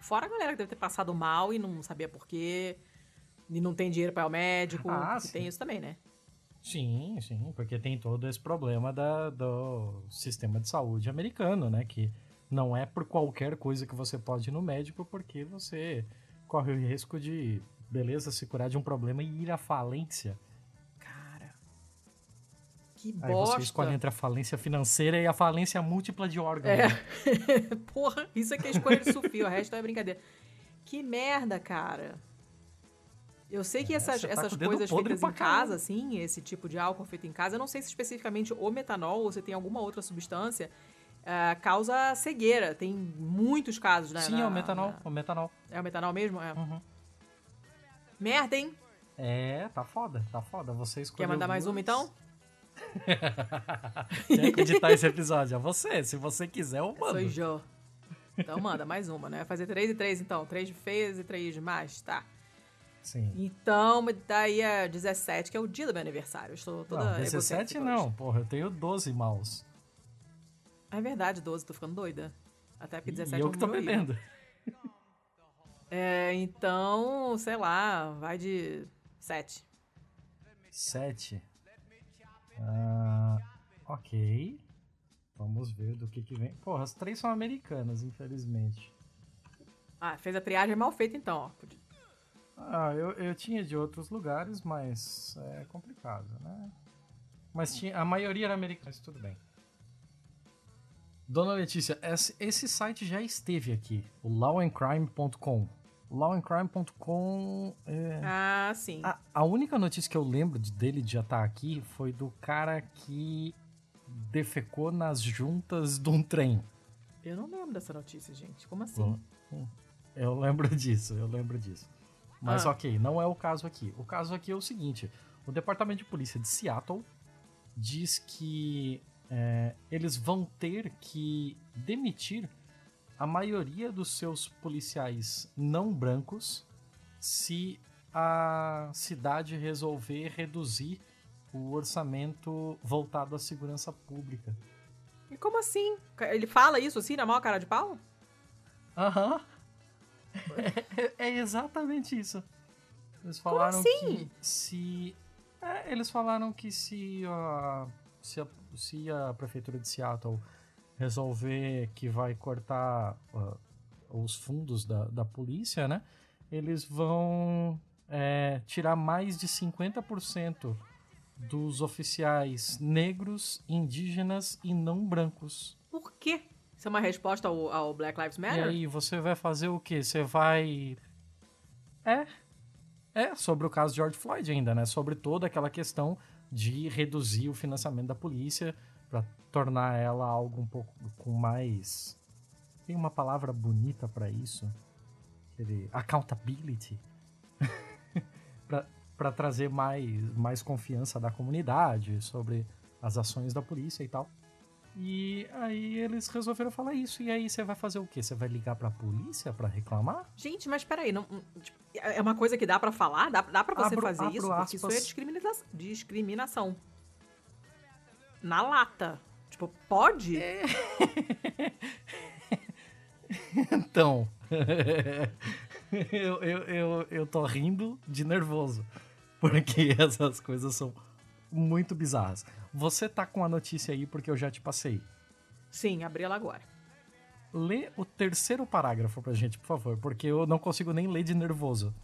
Fora a galera que deve ter passado mal e não sabia por quê. E não tem dinheiro para ir ao médico. Ah, tem isso também, né? Sim, sim, porque tem todo esse problema da, do sistema de saúde americano, né? Que não é por qualquer coisa que você pode ir no médico, porque você corre o risco de, beleza, se curar de um problema e ir à falência. Cara. Que Aí bosta. você escolhe entre a falência financeira e a falência múltipla de órgãos. É. né? *laughs* Porra, isso aqui é escolha de Sofia, o resto é brincadeira. Que merda, cara. Eu sei que É, essas, tá essas coisas feitas pra em casa, assim, esse tipo de álcool feito em casa, eu não sei se especificamente o metanol ou se tem alguma outra substância, ah, causa cegueira. Tem muitos casos, né? Sim, na- é o metanol, na- o metanol. É o metanol mesmo? É. Uhum. Merda, hein? É, tá foda, tá foda. Você escolheu Quer mandar mais duas. uma, então? *laughs* Quer editar esse episódio? É você. Se você quiser, eu mando. Sou Jo. Então manda mais uma, né? Fazer três e três, então. Três de feias e três de mais, tá. Sim. Então, daí a 17, que é o dia do meu aniversário. Eu estou toda Não, 17 egocêntrica não, hoje. porra, eu tenho 12 maus. É verdade, 12, tô ficando doida. Até porque 17 e eu é que tô bebendo. *laughs* É, então, sei lá, vai de 7. 7. Ah, ok. Vamos ver do que que vem. Porra, as três são americanas, infelizmente. Ah, fez a triagem mal feita então, ó. Ah, eu, eu tinha de outros lugares, mas é complicado, né? Mas tinha, a maioria era americana, mas tudo bem. Dona Letícia, esse, esse site já esteve aqui, o lawandcrime.com. Lawandcrime.com é... Ah, sim. A, a única notícia que eu lembro de- dele de já estar aqui foi do cara que defecou nas juntas de um trem. Eu não lembro dessa notícia, gente. Como assim? Bom, Eu lembro *laughs* disso, eu lembro disso. Mas Ah. ok, não é o caso aqui. O caso aqui é o seguinte: o Departamento de Polícia de Seattle diz que é, eles vão ter que demitir a maioria dos seus policiais não brancos se a cidade resolver reduzir o orçamento voltado à segurança pública. E como assim? Ele fala isso assim, na maior cara de pau? Aham. É, *laughs* é exatamente isso. Eles falaram assim? que se. é, eles falaram que se a, se a, se a prefeitura de Seattle resolver que vai cortar ah, os fundos da, da polícia, né? Eles vão é, tirar mais de 50% dos oficiais negros, indígenas e não brancos. Por quê? Isso é uma resposta ao, ao Black Lives E Matter? aí, você vai fazer o quê? Você vai. É. É, sobre o caso de George Floyd ainda, né? Sobre toda aquela questão de reduzir o financiamento da polícia para tornar ela algo um pouco com mais. Tem uma palavra bonita para isso? Aquele. Accountability. *laughs* para trazer mais, mais confiança da comunidade sobre as ações da polícia e tal. E aí eles resolveram falar isso. E aí você vai fazer o quê? Você vai ligar pra polícia pra reclamar? Gente, mas peraí, não, tipo, é uma coisa que dá pra falar? Dá, dá pra você Abro- fazer abro isso? Porque isso é aspas. discrimina discriminação. Na lata. Tipo, pode? É. *laughs* Então. *laughs* eu, eu, eu, eu tô rindo de nervoso. Porque *laughs* essas coisas são muito bizarras. Você tá com a notícia aí porque eu já te passei. Sim, abri ela agora. Lê o terceiro parágrafo pra gente, por favor, porque eu não consigo nem ler de nervoso.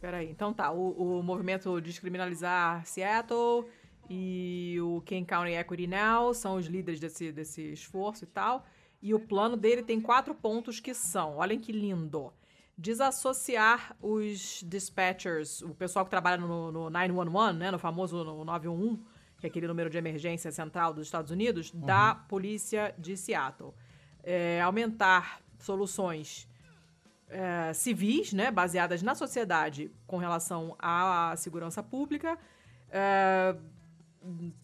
Peraí, então tá. O, o movimento Descriminalizar Seattle e o King County Equity Now são os líderes desse, desse esforço e tal. E o plano dele tem quatro pontos que são, olhem que lindo. Desassociar os dispatchers, o pessoal que trabalha no, no 911, né, no famoso no 911, que é aquele número de emergência central dos Estados Unidos, da polícia de Seattle. É, aumentar soluções é, civis, né, baseadas na sociedade com relação à segurança pública, é,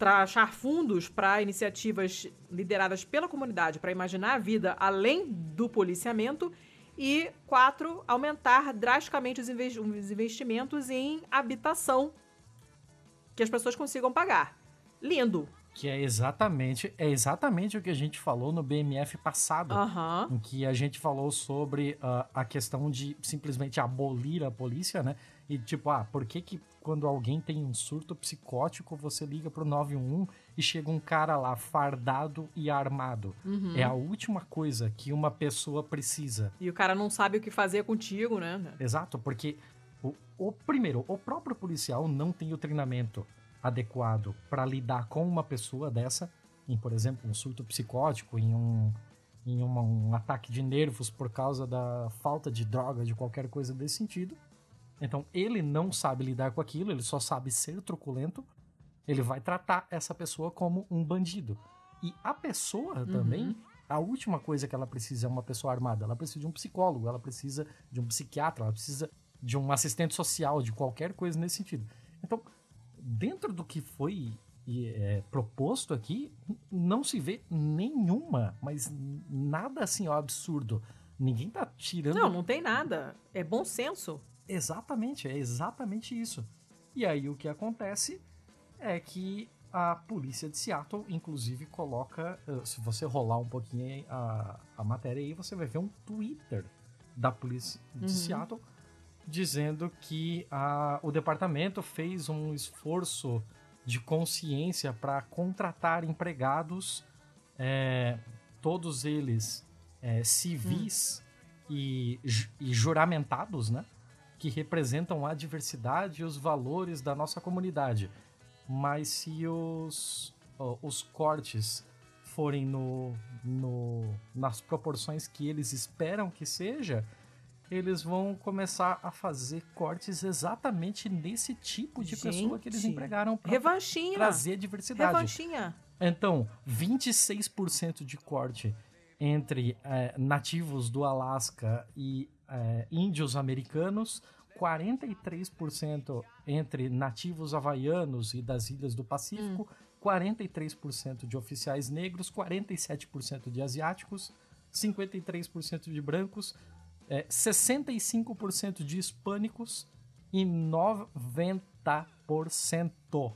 achar fundos para iniciativas lideradas pela comunidade para imaginar a vida além do policiamento e quatro aumentar drasticamente os investimentos em habitação que as pessoas consigam pagar. Lindo. Que é exatamente, é exatamente o que a gente falou no BMF passado. Uhum. Em que a gente falou sobre uh, a questão de simplesmente abolir a polícia, né? E tipo, ah, por que que quando alguém tem um surto psicótico, você liga pro 911 e chega um cara lá fardado e armado? Uhum. É a última coisa que uma pessoa precisa. E o cara não sabe o que fazer contigo, né? Exato, porque o, o primeiro, o próprio policial não tem o treinamento adequado para lidar com uma pessoa dessa, em, por exemplo, um surto psicótico, em um, em uma, um ataque de nervos por causa da falta de droga, de qualquer coisa desse sentido. Então, ele não sabe lidar com aquilo, ele só sabe ser truculento. Ele vai tratar essa pessoa como um bandido. E a pessoa uhum. também, a última coisa que ela precisa é uma pessoa armada. Ela precisa de um psicólogo, ela precisa de um psiquiatra, ela precisa de um assistente social, de qualquer coisa nesse sentido. Então, dentro do que foi é, proposto aqui, não se vê nenhuma, mas nada assim ó, absurdo. Ninguém tá tirando. Não, não tem nada. É bom senso. Exatamente, é exatamente isso. E aí o que acontece é que a polícia de Seattle, inclusive, coloca. Eh, se você rolar um pouquinho a, a matéria aí, você vai ver um Twitter da polícia de uhum. Seattle dizendo que a, o departamento fez um esforço de consciência para contratar empregados, é, todos eles é, civis hum. e, e, juramentados, né? Que representam a diversidade e os valores da nossa comunidade. Mas se os, os cortes forem no, no, nas proporções que eles esperam que seja, eles vão começar a fazer cortes exatamente nesse tipo de Gente, pessoa que eles empregaram para trazer diversidade. Revanchinha. Então, 26% de corte entre é, nativos do Alasca e é, índios americanos, 43% entre nativos havaianos e das ilhas do Pacífico, hum. 43% de oficiais negros, 47% de asiáticos, 53% de brancos, é, 65% de hispânicos e 90%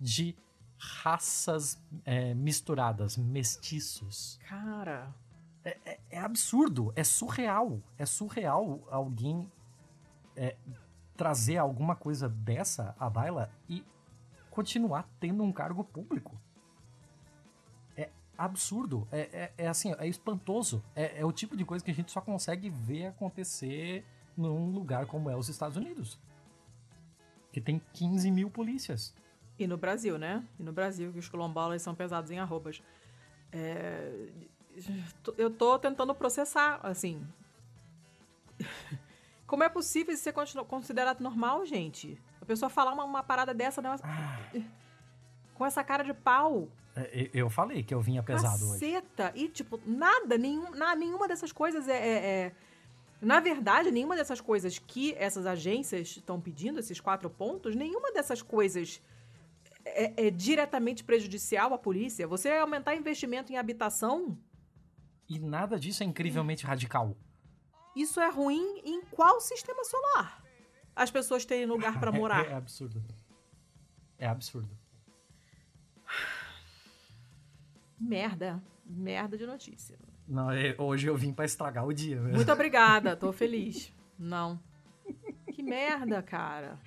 de raças é, misturadas, mestiços. Cara. É, é, é, absurdo, é surreal. É surreal alguém é, trazer alguma coisa dessa à baila e continuar tendo um cargo público absurdo. É, é, é, assim, é espantoso. É, é o tipo de coisa que a gente só consegue ver acontecer num lugar como é os Estados Unidos. Que tem 15 mil polícias. E no Brasil, né? E no Brasil, que os quilombolas são pesados em arrobas. É... Eu tô tentando processar, assim. Como é possível isso ser considerado normal, gente? A pessoa falar uma, uma parada dessa, né? Ah. Com essa cara de pau. É, eu falei que eu vinha pesado Caceta. hoje. E, tipo, nada, nenhum, na, nenhuma dessas coisas é, é, é, Na verdade, nenhuma dessas coisas que essas agências estão pedindo, esses quatro pontos, nenhuma dessas coisas é, é diretamente prejudicial à polícia. Você aumentar investimento em habitação. E nada disso é incrivelmente radical. Isso é ruim em qual sistema solar? As pessoas terem lugar para morar. *laughs* é, é absurdo. É absurdo. Merda. Merda de notícia. Não, é, hoje eu vim para estragar o dia. Mesmo. Muito obrigada, tô *laughs* feliz. Não. Que merda, cara.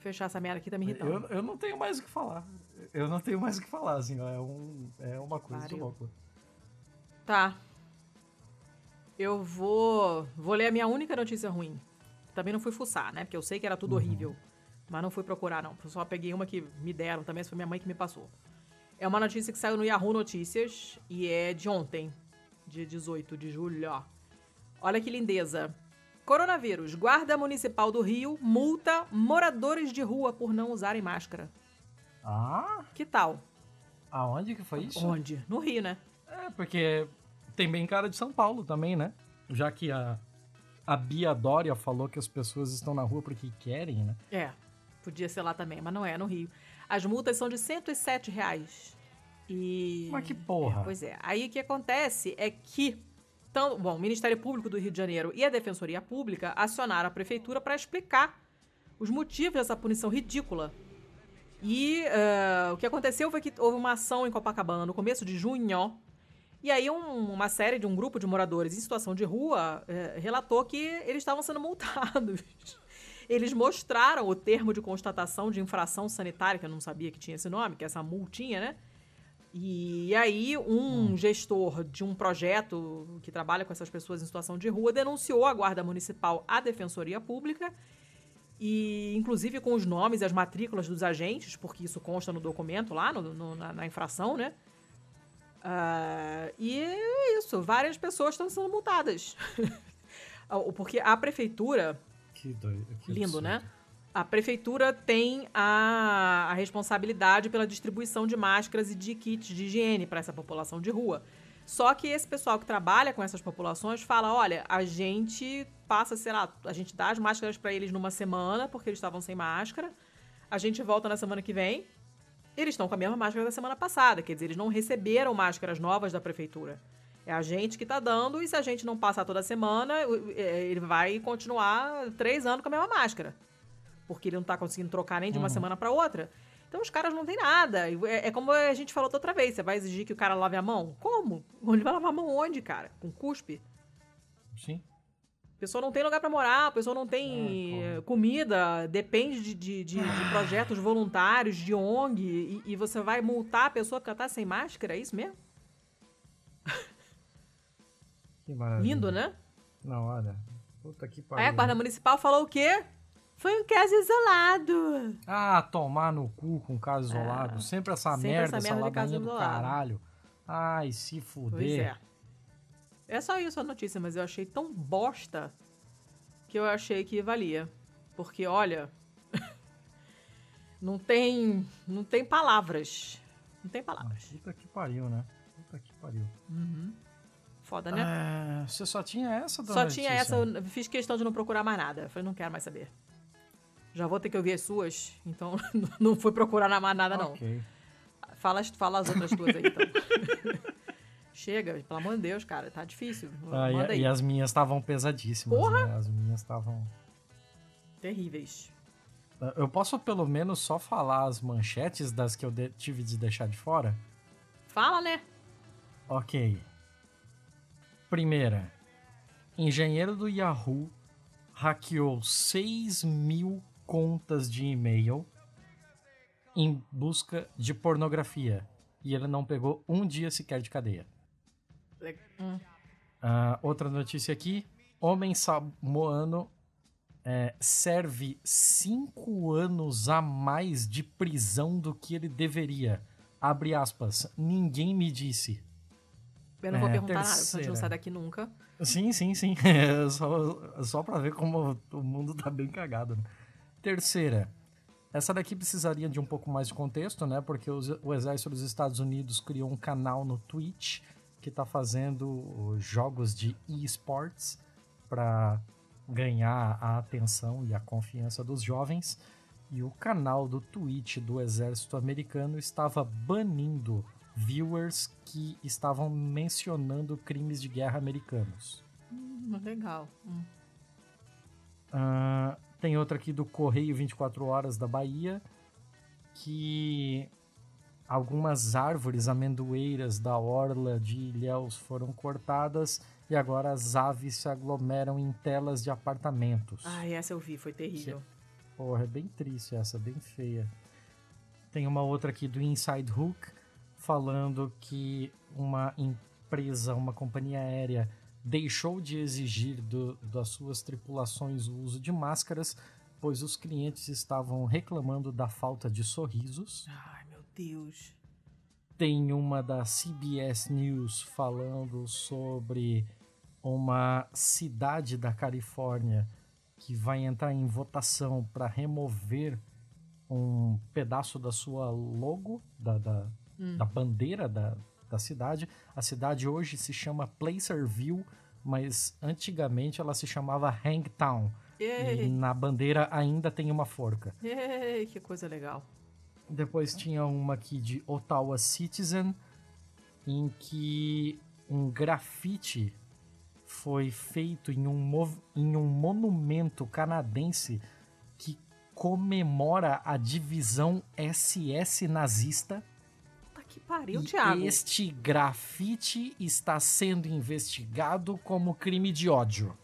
Fechar essa merda aqui tá me irritando. Eu, eu não tenho mais o que falar. Eu não tenho mais o que falar, assim, ó, é, um, é uma coisa de louco. Tá. Eu vou, vou ler a minha única notícia ruim. Também não fui fuçar, né? Porque eu sei que era tudo uhum. horrível. Mas não fui procurar, não. Só peguei uma que me deram também, foi minha mãe que me passou. É uma notícia que saiu no Yahoo Notícias e é de ontem, dia 18 de julho. Ó. Olha que lindeza. Coronavírus. Guarda Municipal do Rio multa moradores de rua por não usarem máscara. Ah? Que tal? Aonde que foi isso? Onde? No Rio, né? É, porque tem bem cara de São Paulo também, né? Já que a, a Bia Dória falou que as pessoas estão na rua porque querem, né? É, podia ser lá também, mas não é, no Rio. As multas são de 107 reais. E... Mas que porra. É, pois é. Aí o que acontece é que então, bom, o Ministério Público do Rio de Janeiro e a Defensoria Pública acionaram a prefeitura para explicar os motivos dessa punição ridícula. E uh, o que aconteceu foi que houve uma ação em Copacabana no começo de junho. E aí um, uma série de um grupo de moradores em situação de rua uh, relatou que eles estavam sendo multados. *laughs* Eles mostraram o termo de constatação de infração sanitária, que eu não sabia que tinha esse nome, que é essa multinha, né? E aí, um hum. gestor de um projeto que trabalha com essas pessoas em situação de rua denunciou a Guarda Municipal à Defensoria Pública, e inclusive com os nomes e as matrículas dos agentes, porque isso consta no documento lá, no, no, na, na, infração, né? Uh, e é isso, várias pessoas estão sendo multadas. *laughs* porque a prefeitura. Que doido. Que lindo, né? a prefeitura tem a, a, responsabilidade pela distribuição de máscaras e de kits de higiene para essa população de rua. Só que esse pessoal que trabalha com essas populações fala: olha, a gente passa, sei lá, a gente dá as máscaras para eles numa semana, porque eles estavam sem máscara. A gente volta na semana que vem. Eles estão com a mesma máscara da semana passada, quer dizer, eles não receberam máscaras novas da prefeitura. É a gente que está dando, e se a gente não passar toda semana, é, ele vai continuar três anos com a mesma máscara porque ele não tá conseguindo trocar nem de uma uhum. semana para outra. Então os caras não têm nada. É, é, como a gente falou outra vez. Você vai exigir que o cara lave a mão? Como? Ele vai lavar a mão onde, cara? Com cuspe? Sim. A pessoa não tem lugar para morar, a pessoa não tem é, comida, depende de, de, de, de, projetos voluntários, de ONG, e, e, você vai multar a pessoa porque ela tá sem máscara, é isso mesmo? Que maravilha. Lindo, né? Não, olha. Puta que pariu. Aí a Guarda Municipal falou o quê? Foi um caso isolado. Ah, tomar no cu com caso isolado. É. Sempre essa Sempre merda, essa, merda essa caralho. Ai, se fuder. Pois é. É só isso a notícia, mas eu achei tão bosta que eu achei que valia. Porque, olha, *laughs* não tem, não tem palavras. Não tem palavras. Ah, puta que pariu, né? Puta que pariu. Uhum. Foda, né? É, você só tinha essa, dona Só tinha essa, eu fiz questão de não procurar mais nada. Eu falei, não quero mais saber. Já vou ter que ouvir as suas, então *laughs* não fui procurar mais nada, não. Fala, fala as outras duas aí, então. *laughs* Chega, pelo amor de Deus, cara, tá difícil. Ah, e, e, as minhas estavam pesadíssimas. Porra! Né? As minhas estavam. Terríveis. Ah, eu posso pelo menos só falar as manchetes das que eu de tive de deixar de fora? Fala, né? Ok. Primeira. Engenheiro do Yahoo hackeou 6 mil contas de e-mail em busca de pornografia. E ele não pegou um dia sequer de cadeia. Hum. Uh, outra notícia aqui: homem samoano é, serve cinco anos a mais de prisão do que ele deveria. Abre aspas. Ninguém me disse. Eu não vou é, perguntar terceira. nada, porque a gente não sai daqui nunca. Sim, sim, sim. *laughs* É só, só pra ver como o mundo tá bem cagado. Né? Terceira. Essa daqui precisaria de um pouco mais de contexto, né? Porque os, o exército dos Estados Unidos criou um canal no Twitch que tá fazendo jogos de esports para ganhar a atenção e a confiança dos jovens. E o canal do Twitch do exército americano estava banindo viewers que estavam mencionando crimes de guerra americanos. Hum, legal. Hum. Uh, tem outra aqui do Correio 24 Horas da Bahia, que algumas árvores amendoeiras da orla de Ilhéus foram cortadas e agora as aves se aglomeram em telas de apartamentos. Ah, essa eu vi, foi terrível. Que, porra, é bem triste essa, bem feia. Tem uma outra aqui do Inside Hook, falando que uma empresa, uma companhia aérea, deixou de exigir do, das suas tripulações o uso de máscaras, pois os clientes estavam reclamando da falta de sorrisos. Meu Deus. Tem uma da CBS News falando sobre uma cidade da Califórnia que vai entrar em votação para remover um pedaço da sua logo, da, da, hum. da bandeira da, da cidade. A cidade hoje se chama Placerville, mas antigamente ela se chamava Hangtown. E Ei, na bandeira ainda tem uma forca. ei, que coisa legal. Depois tinha uma aqui de Ottawa Citizen, em que um grafite foi feito em um, em um monumento canadense que comemora a divisão SS nazista. Puta que pariu, e Thiago. este grafite está sendo investigado como crime de ódio.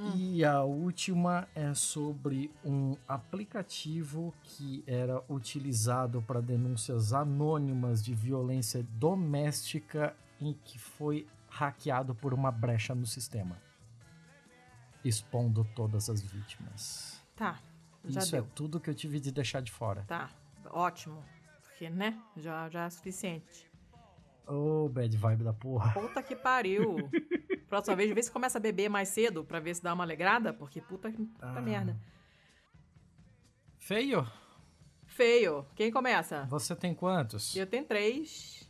Hum. E a última é sobre um aplicativo que era utilizado para denúncias anônimas de violência doméstica em que foi hackeado por uma brecha no sistema, expondo todas as vítimas. Tá, já Isso deu. é tudo que eu tive de deixar de fora. Tá, ótimo. Porque, né? Já, já é suficiente. Ô, bad vibe da porra. Puta que pariu. *laughs* Próxima vez, vê se começa a beber mais cedo pra ver se dá uma alegrada, porque puta, puta Ah. merda. Feio? Feio. Quem começa? Você tem quantos? Eu tenho três.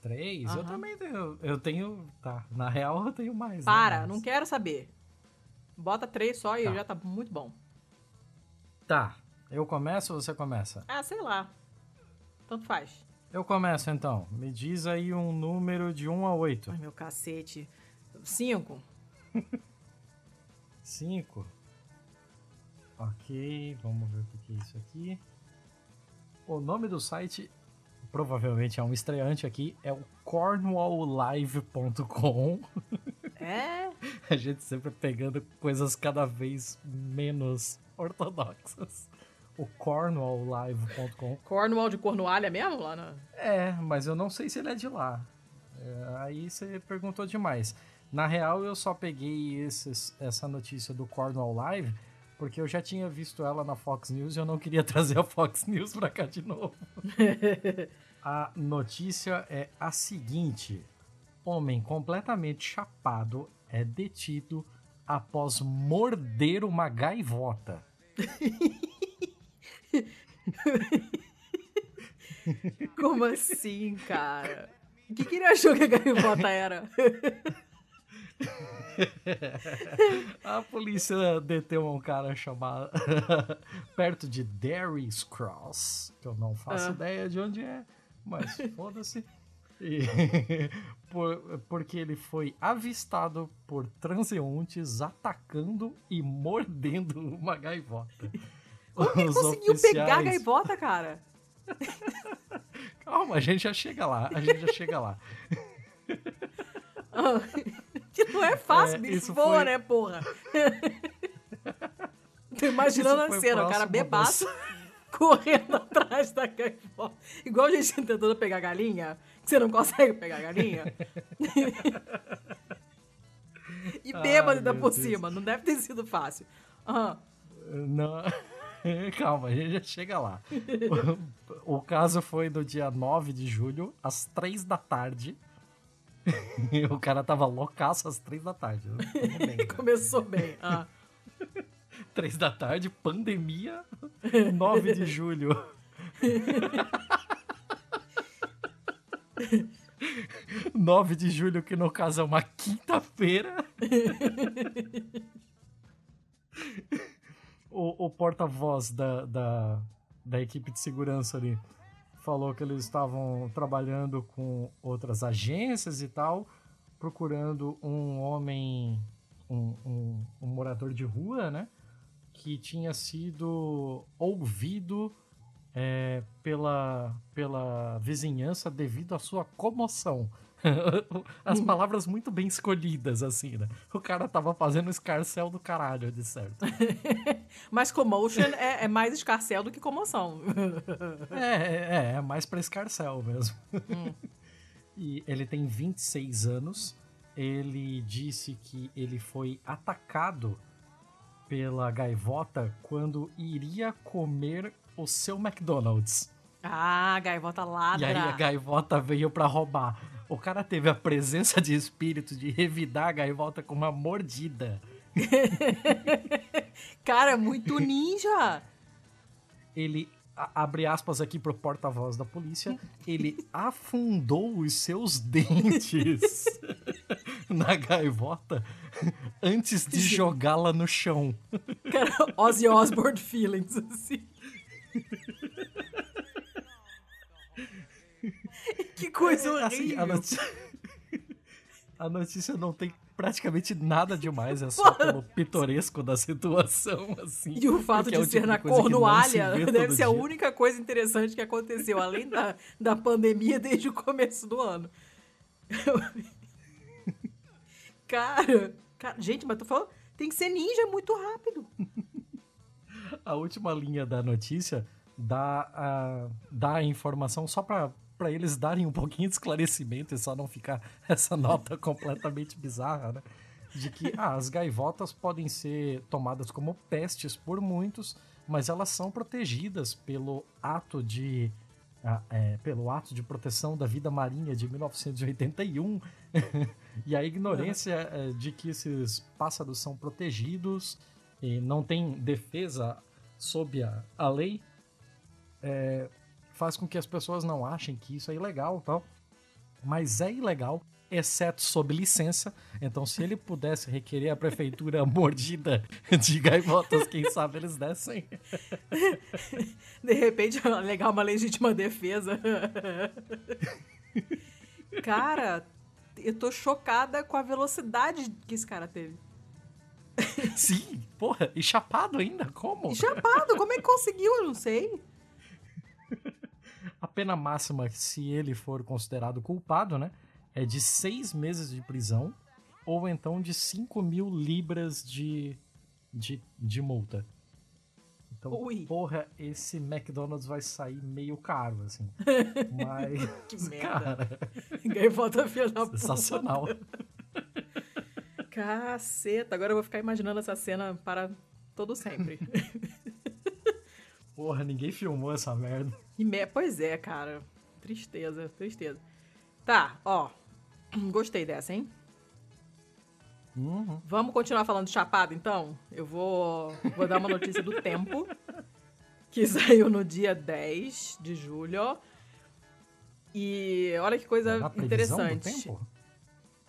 Três? Eu também tenho. Eu tenho. Tá. Na real, eu tenho mais. né? Para, Mas- não quero saber. Bota três só e Tá. já tá muito bom. Tá. Eu começo ou você começa? Ah, sei lá. Tanto faz. Eu começo então. Me diz aí um número de 1 a 8. Ai, meu cacete. Cinco. *laughs* 5. Ok, vamos ver o que que é isso aqui. O nome do site provavelmente é um estreante aqui, é o cornwalllive.com. É? *laughs* A gente sempre pegando coisas cada vez menos ortodoxas. O cornwalllive.com. Cornwall de Cornualha mesmo? Lá na... É, mas eu não sei se ele é de lá. É, aí você perguntou demais. Na real, eu só peguei esses- essa notícia do Cornwall Live porque eu já tinha visto ela na Fox News e eu não queria *laughs* trazer a Fox News pra cá de novo. *laughs* a notícia é a seguinte: homem completamente chapado é detido após morder uma gaivota. *laughs* *laughs* Como assim, cara? O que, que ele achou que a gaivota era? *laughs* A polícia deteu um cara chamado *laughs* perto de Darius Cross, que eu não faço Ah. ideia de onde é, mas foda-se. Por- porque ele foi avistado por transeuntes atacando e mordendo uma gaivota. Como que ele conseguiu pegar a oficiais- gaivota, cara? *laughs* Calma, a gente já chega lá, a gente já chega lá. Ah, *laughs* que não é fácil, É, bicho isso voa, foi- né, porra? *laughs* Tô imaginando a cena, o cara bebaço correndo atrás da gaivota. Igual a gente tentando pegar galinha, que você não consegue pegar galinha. e bêbado Ai, ainda por Deus. cima, não deve ter sido fácil. Aham. Não. *laughs* Calma, a gente já chega lá. O, o caso foi no dia 9 de julho, às 3 da tarde. *laughs* o cara tava loucaço às 3 da tarde. né? *laughs* Bem, né? Começou bem. Ah. 3 da tarde, pandemia, 9 de julho. Nove de julho, que no caso é uma quinta-feira. O o porta-voz da, da, da equipe de segurança ali falou que eles estavam trabalhando com outras agências e tal, procurando um homem, um, um, um morador de rua, né? Que tinha sido ouvido é, pela, pela vizinhança devido à sua comoção. *laughs* As palavras muito bem escolhidas, assim, né? O cara tava fazendo escarcel do caralho, de certo. *laughs* Mas commotion é, é mais escarcel do que comoção. *laughs* É, é, é mais pra escarcel mesmo. e ele tem 26 anos. Ele disse que ele foi atacado pela gaivota quando iria comer o seu McDonald's. Ah, a gaivota ladra. E aí a gaivota veio pra roubar. O cara teve a presença de espírito de revidar a gaivota com uma mordida. *laughs* Cara, muito ninja. Ele abre aspas aqui pro porta-voz da polícia, ele afundou os seus *laughs* dentes *laughs* na gaivota antes de jogá-la no chão. Cara, Ozzy Osbourne feelings, assim. *laughs* que coisa horrível. Assim, a, notícia... *laughs* a notícia não tem praticamente nada demais, é só pelo pitoresco da situação, assim. E o fato de é ser tipo na Cornualha *laughs* deve ser dia. a única coisa interessante que aconteceu, além da, da pandemia desde o começo do ano. cara, cara, gente, mas tô falando, tem que ser ninja muito rápido. a última linha da notícia dá a, dá a informação só pra para eles darem um pouquinho de esclarecimento e só não ficar *laughs* essa nota completamente bizarra, né? De que ah, as gaivotas podem ser tomadas como pestes por muitos, mas elas são protegidas pelo ato de ah, é, pelo ato de proteção da vida marinha de 1981 *laughs* e a ignorância uhum. de que esses pássaros são protegidos e não tem defesa sob a, a lei é, faz com que as pessoas não achem que isso é ilegal tal. Mas é ilegal, exceto sob licença. Então, se ele pudesse requerer a prefeitura *laughs* mordida de gaivotas, quem sabe eles dessem. *laughs* De repente, legal uma legítima defesa. *laughs* Cara, eu tô chocada com a velocidade que esse cara teve. Sim, porra, e chapado ainda? Como? E chapado, como é que conseguiu? Eu não sei. A pena máxima, se ele for considerado culpado, né? É de seis meses de prisão ou então de 5 mil libras de, de, de multa. Então, Ui. porra, esse McDonald's vai sair meio caro, assim. *laughs* Mas. que *laughs* merda. Cara, Gaivota filha da Sensacional. Caceta, agora eu vou ficar imaginando essa cena para todo sempre. *laughs* Porra, ninguém filmou essa merda. Me... Pois é, cara. Tristeza, tristeza. Tá, ó. Gostei dessa, hein? Uhum. Vamos continuar falando de Chapado, então? Eu vou, vou dar uma notícia do tempo. Que *laughs* saiu no dia 10 de julho. E olha que coisa é interessante. Do tempo?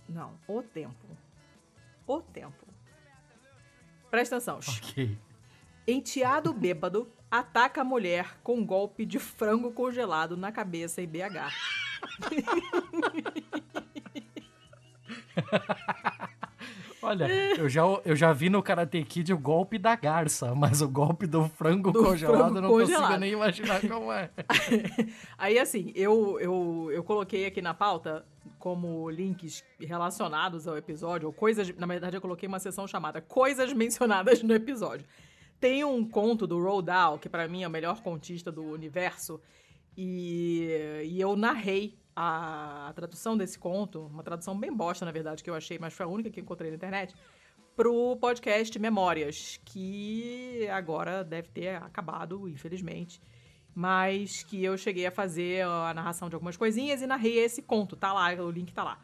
Não, o tempo. O tempo. Presta atenção. Ok. Enteado bêbado ataca a mulher com um golpe de frango congelado na cabeça em BH. *laughs* Olha, eu já, eu já vi no Karate Kid o golpe da garça, mas o golpe do frango do congelado frango eu não congelado. consigo nem imaginar como é. *laughs* Aí, assim, eu, eu, eu coloquei aqui na pauta como links relacionados ao episódio, ou coisas. Na verdade, eu coloquei uma sessão chamada Coisas Mencionadas no Episódio. Tem um conto do Roald Dahl, que para mim é o melhor contista do universo, e, e eu narrei a, a, tradução desse conto, uma tradução bem bosta, na verdade, que eu achei, mas foi a única que encontrei na internet, pro podcast Memórias, que agora deve ter acabado, infelizmente. Mas que eu cheguei a fazer a narração de algumas coisinhas e narrei esse conto, tá lá, o link tá lá.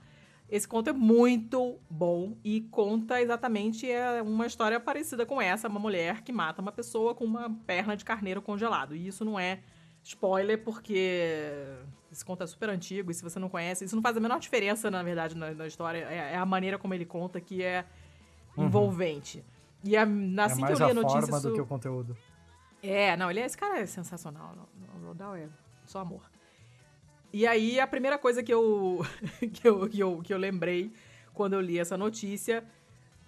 Esse conto é muito bom e conta exatamente é, uma história parecida com essa, uma mulher que mata uma pessoa com uma perna de carneiro congelado. E isso não é spoiler porque esse conto é super antigo e se você não conhece, isso não faz a menor diferença, na verdade, na, na história. É, é, a maneira como ele conta que é uhum. envolvente. E a, assim é que eu li a notícia. forma isso... do que o conteúdo. É, não, ele é, esse cara é sensacional. O Rodal é só amor. E aí, a primeira coisa que eu, *laughs* que eu, que eu, que eu lembrei quando eu li essa notícia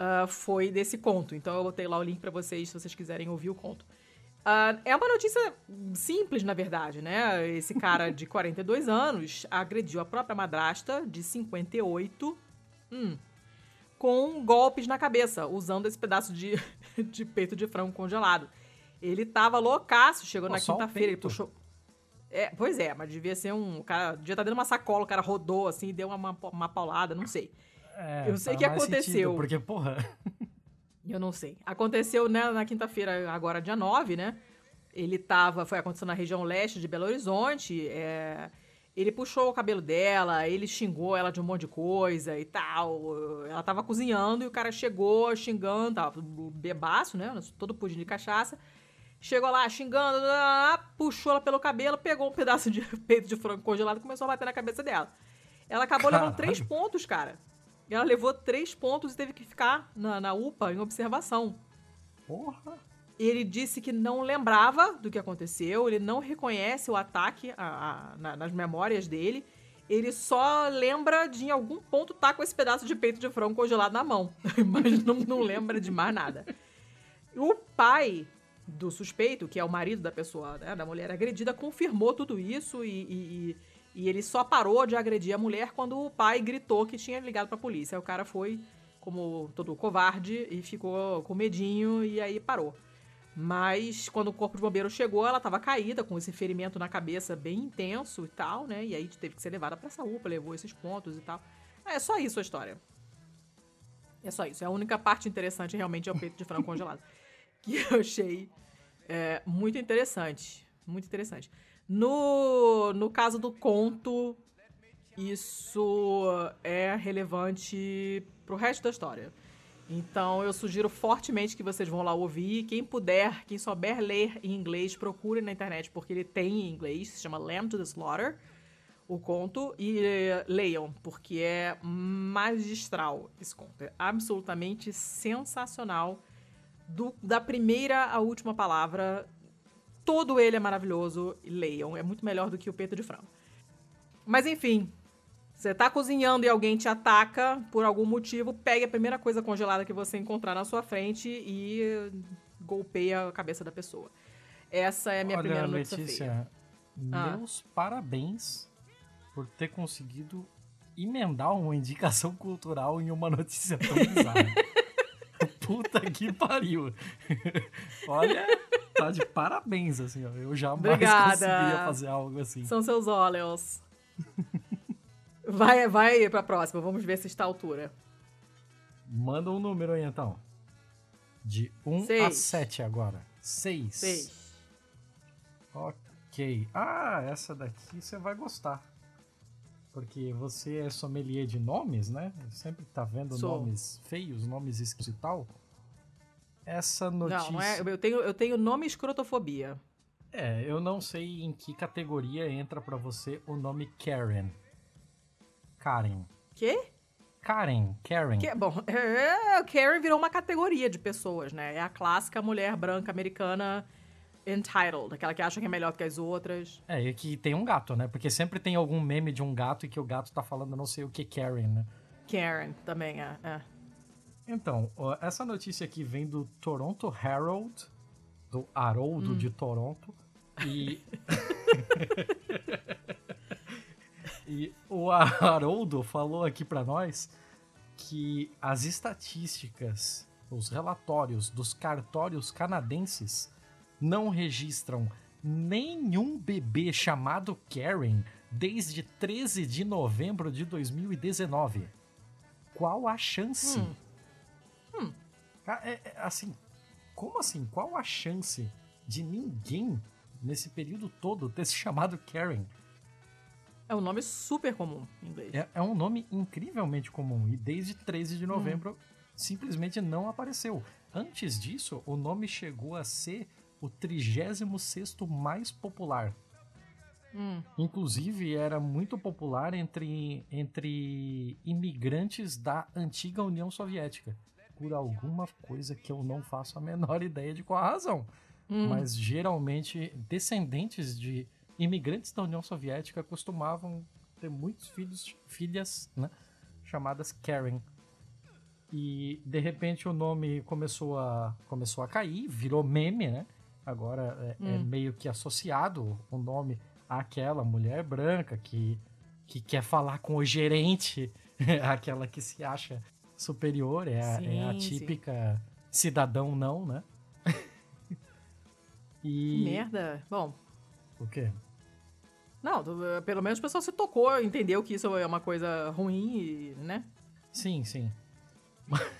uh, foi desse conto. Então, eu botei lá o link para vocês, se vocês quiserem ouvir o conto. Uh, é uma notícia simples, na verdade, né? Esse cara de *laughs* 42 anos agrediu a própria madrasta, de 58, hum, com golpes na cabeça, usando esse pedaço de, *laughs* de peito de frango congelado. Ele tava loucaço, chegou na quinta-feira, ele puxou. É, pois é, mas devia ser um. O cara devia estar tá dando uma sacola, o cara rodou assim, deu uma, uma paulada, não sei. É, eu sei que aconteceu. Sentido, porque, porra. eu não sei. Aconteceu né, na quinta-feira, agora dia 9, né? Ele tava. Foi acontecendo na região leste de Belo Horizonte. É, ele puxou o cabelo dela, ele xingou ela de um monte de coisa e tal. Ela tava cozinhando e o cara chegou xingando, tava bebaço, né? Todo pudim de cachaça Chegou lá xingando, puxou ela pelo cabelo, pegou um pedaço de *laughs* peito de frango congelado e começou a bater na cabeça dela. Ela acabou Caralho. levando três pontos, cara. Ela levou três pontos e teve que ficar na, na UPA em observação. Porra. Ele disse que não lembrava do que aconteceu, ele não reconhece o ataque a- a- na- nas memórias dele. Ele só lembra de em algum ponto estar com esse pedaço de peito de frango congelado na mão. *laughs* Mas não, não lembra de mais nada. O pai do suspeito, que é o marido da pessoa, né, da mulher agredida, confirmou tudo isso e, e- e- ele só parou de agredir a mulher quando o pai gritou que tinha ligado pra polícia. Aí o cara foi, como todo covarde, e ficou com medinho e aí parou. Mas quando o corpo de bombeiro chegou, ela tava caída, com esse ferimento na cabeça bem intenso e tal, né? E aí teve que ser levada pra UPA, levou esses pontos e tal. É só isso a história. É só isso. É a única parte interessante realmente é o peito de frango congelado. Que *laughs* eu achei é, muito interessante. Muito interessante. No, no caso do conto, isso é relevante pro resto da história. Então eu sugiro fortemente que vocês vão lá ouvir. Quem puder, quem souber ler em inglês, procure na internet, porque ele tem em inglês, se chama Lamb to the Slaughter, o conto, e eh, leiam, porque é magistral esse conto. É absolutamente sensacional. Do- da primeira à última palavra, todo ele é maravilhoso. E leiam, é muito melhor do que o peito de frango. Mas enfim, você tá cozinhando e alguém te ataca por algum motivo, pegue a primeira coisa congelada que você encontrar na sua frente e golpeia a cabeça da pessoa. Essa é a minha Olha, primeira notícia Letícia, feia. Ah. meus parabéns por ter conseguido emendar uma indicação cultural em uma notícia tão bizarra. *laughs* Puta que pariu. *laughs* Olha, tá de parabéns, assim, ó. Eu jamais Obrigada. conseguiria fazer algo assim. São seus olhos. Vai, vai pra próxima, vamos ver se está à altura. Manda um número aí, então. De 1 a Seis. 7 agora. 6. Seis. Ok. Ah, essa daqui você vai gostar. Porque você é sommelier de nomes, né? Sempre tá vendo Sou. nomes feios, nomes escritos e tal. Essa notícia. Não, não é, eu, tenho, eu tenho nome escrotofobia. É, eu não sei em que categoria entra pra você o nome Karen. Karen. Quê? Karen, Karen. Que, bom, *laughs* é, Karen virou uma categoria de pessoas, né? É a clássica mulher branca americana entitled, aquela que acha que é melhor que as outras. É, e que tem um gato, né? Porque sempre tem algum meme de um gato e que o gato tá falando não sei o que Karen, né? Karen também é. é. Então, essa notícia aqui vem do Toronto Herald, do Haroldo de Toronto, e... *laughs* e o Haroldo falou aqui pra nós que as estatísticas, os relatórios dos cartórios canadenses não registram nenhum bebê chamado Karen desde 13 de novembro de 2019. Qual a chance? Hum. Ca- é- é, assim, como assim? Qual a chance de ninguém nesse período todo ter se chamado Karen? É um nome super comum em inglês. É, é um nome incrivelmente comum e desde 13 de novembro simplesmente não apareceu. Antes disso, o nome chegou a ser o 36º mais popular. Hum. Inclusive, era muito popular entre, entre imigrantes da antiga União Soviética. Por alguma coisa que eu não faço a menor *laughs* ideia de qual a razão. Hum. Mas geralmente, descendentes de imigrantes da União Soviética costumavam ter muitos filhos, filhas, né? Chamadas Karen. E de repente o nome começou a, começou a cair, virou meme, né? Agora é, é Hum. meio que associado o nome àquela mulher branca que, que quer falar com o gerente, *laughs* aquela que se acha superior, é, a, é a Sim, sim. típica cidadão não, né? *laughs* E merda. Bom, o quê? não, tu- pelo menos o pessoal se tocou, entendeu que isso é uma coisa ruim, e, né? Sim, sim. *laughs*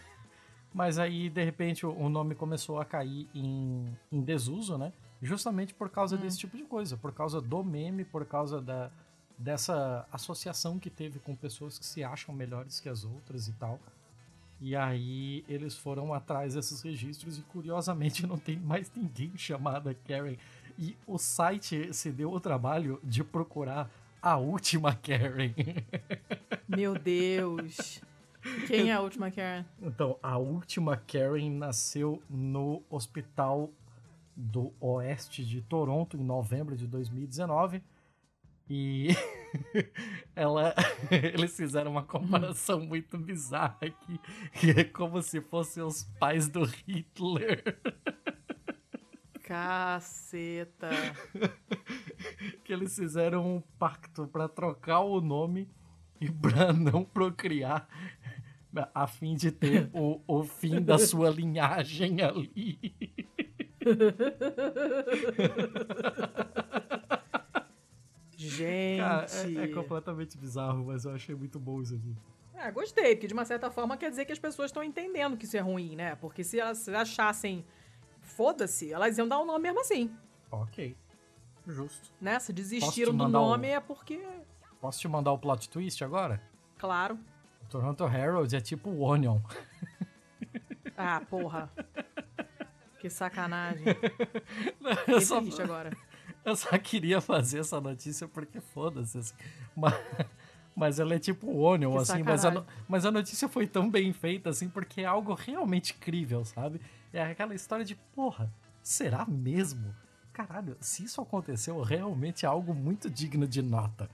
Mas aí, de repente, o nome começou a cair em, em desuso, né? Justamente por causa Hum. desse tipo de coisa. Por causa do meme, por causa da, dessa associação que teve com pessoas que se acham melhores que as outras e tal. E aí eles foram atrás desses registros e curiosamente *laughs* não tem mais ninguém chamada Karen. E o site se deu o trabalho de procurar a última Karen. *laughs* Meu Deus. Quem é a *laughs* última Karen? Então, a última Karen nasceu no hospital do oeste de Toronto em novembro de 2019. E *laughs* ela, *laughs* eles fizeram uma comparação muito bizarra aqui, que é como se fossem os pais do Hitler. Caceta. que eles fizeram um pacto para trocar o nome e para não procriar, a fim de ter o, o fim da sua linhagem ali. Gente. Cara, é, é, completamente bizarro, mas eu achei muito bom isso aqui. É, gostei, porque de uma certa forma quer dizer que as pessoas estão entendendo que isso é ruim, né? Porque se elas achassem foda-se, elas iam dar o um nome mesmo assim. Ok. Justo. Né? Se desistiram do nome é porque. Posso te mandar o plot twist agora? Claro. Toronto Herald é tipo o Onion. *laughs* Ah, porra. Que sacanagem. *laughs* Não, só... triste agora. Eu só queria fazer essa notícia porque foda-se. Assim. Mas, mas ela é tipo o Onion, que assim. Mas a, mas a notícia foi tão bem feita, assim, porque é algo realmente incrível, sabe? É aquela história de, porra, será mesmo? Caralho, se isso aconteceu, realmente é algo muito digno de nota.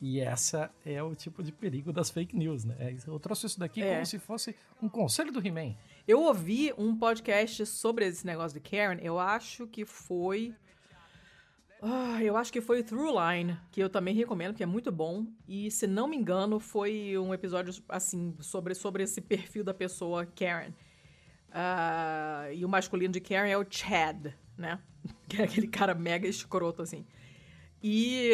E essa é o tipo de perigo das fake news, né? É, eu trouxe isso daqui é. como se fosse um conselho do He-Man. Eu ouvi um podcast sobre esse negócio de Karen, eu acho que foi. Oh, eu acho que foi Throughline, que eu também recomendo, que é muito bom. E se não me engano, foi um episódio assim sobre, sobre esse perfil da pessoa Karen. Uh, e o masculino de Karen é o Chad, né? *laughs* Que é aquele cara mega escroto, assim. E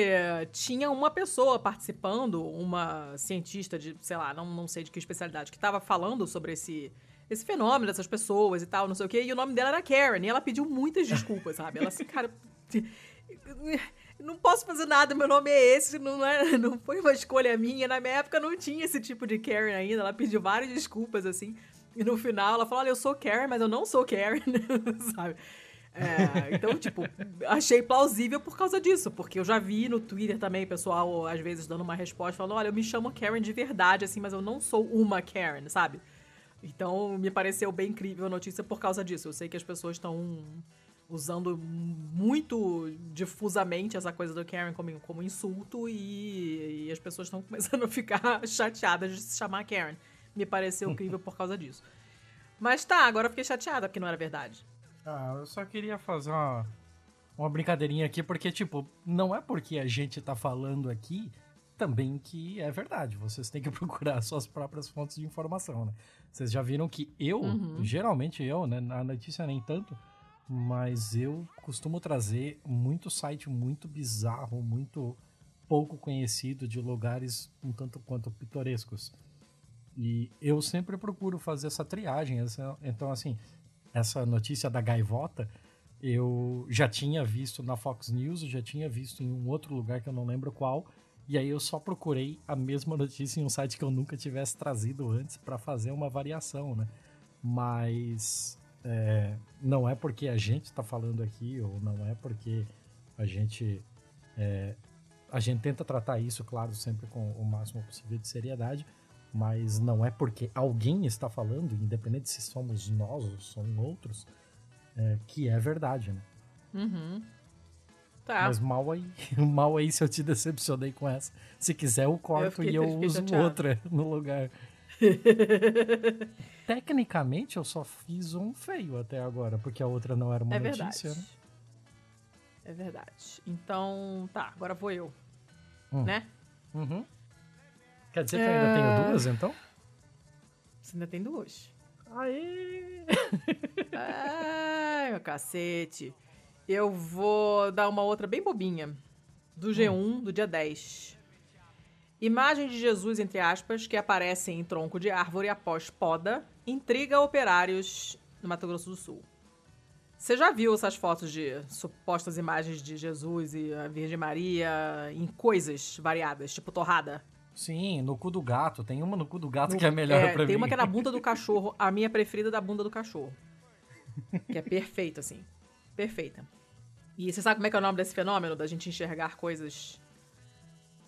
tinha uma pessoa participando, uma cientista de, sei lá, não, não sei de que especialidade, que estava falando sobre esse, esse fenômeno dessas pessoas e tal, não sei o quê. E o nome dela era Karen. E ela pediu muitas desculpas, sabe? Ela assim, cara. *laughs* Não posso fazer nada, meu nome é esse, não, é, não foi uma escolha minha. Na minha época não tinha esse tipo de Karen ainda. Ela pediu várias desculpas, assim. E no final ela falou: Olha, eu sou Karen, mas eu não sou Karen, *laughs* sabe? É, então, tipo, achei plausível por causa disso, porque eu já vi no Twitter também pessoal, às vezes, dando uma resposta, falando: Olha, eu me chamo Karen de verdade, assim, mas eu não sou uma Karen, sabe? Então, me pareceu bem incrível a notícia por causa disso. Eu sei que as pessoas estão usando muito difusamente essa coisa do Karen como, como insulto e, e as pessoas estão começando a ficar *laughs* chateadas de se chamar Karen me pareceu incrível por causa disso. Mas tá, agora eu fiquei chateada porque não era verdade. Ah, eu só queria fazer uma, uma brincadeirinha aqui, porque, tipo, não é porque a gente tá falando aqui também que é verdade. Vocês têm que *laughs* procurar suas próprias fontes de informação, né? Vocês já viram que eu, uhum. geralmente eu, né? Na notícia nem tanto, mas eu costumo trazer muito site muito bizarro, muito pouco conhecido de lugares um tanto quanto pitorescos. E eu sempre procuro fazer essa triagem. Essa, então, assim, essa notícia da gaivota eu já tinha visto na Fox News, já tinha visto em um outro lugar que eu não lembro qual. E aí eu só procurei a mesma notícia em um site que eu nunca tivesse trazido antes para fazer uma variação, né? Mas é, não é porque a gente está falando aqui ou não é porque a gente é, a gente tenta tratar isso, claro, sempre com o máximo possível de seriedade, mas não é porque alguém está falando, independente se somos nós ou são outros, é, que é verdade, né? Uhum. Tá. Mas mal aí, *laughs* mal aí se eu te decepcionei com essa. Se quiser, eu corto eu e eu uso chateado. outra no lugar. *laughs* Tecnicamente, eu só fiz um feio até agora, porque a outra não era uma é notícia, verdade. né? É verdade. Então, tá, agora vou eu. Hum. Né? Uhum. Quer dizer que eu ainda tenho é. duas, então? Você ainda tem duas. Aê! *laughs* Ai, meu cacete. Eu vou dar uma outra bem bobinha. Do G1, hum. do dia 10. Imagem de Jesus, entre aspas, que aparece em tronco de árvore após poda, intriga operários no Mato Grosso do Sul. Você já viu essas fotos de supostas imagens de Jesus e a Virgem Maria em coisas variadas, tipo torrada? Sim, no cu do gato. Tem uma no cu do gato no, que é melhor é, pra tem mim. Tem uma que é na bunda do *laughs* cachorro. A minha preferida é da bunda do cachorro. Que é perfeita, assim. Perfeita. E você sabe como é que é o nome desse fenômeno? Da gente enxergar coisas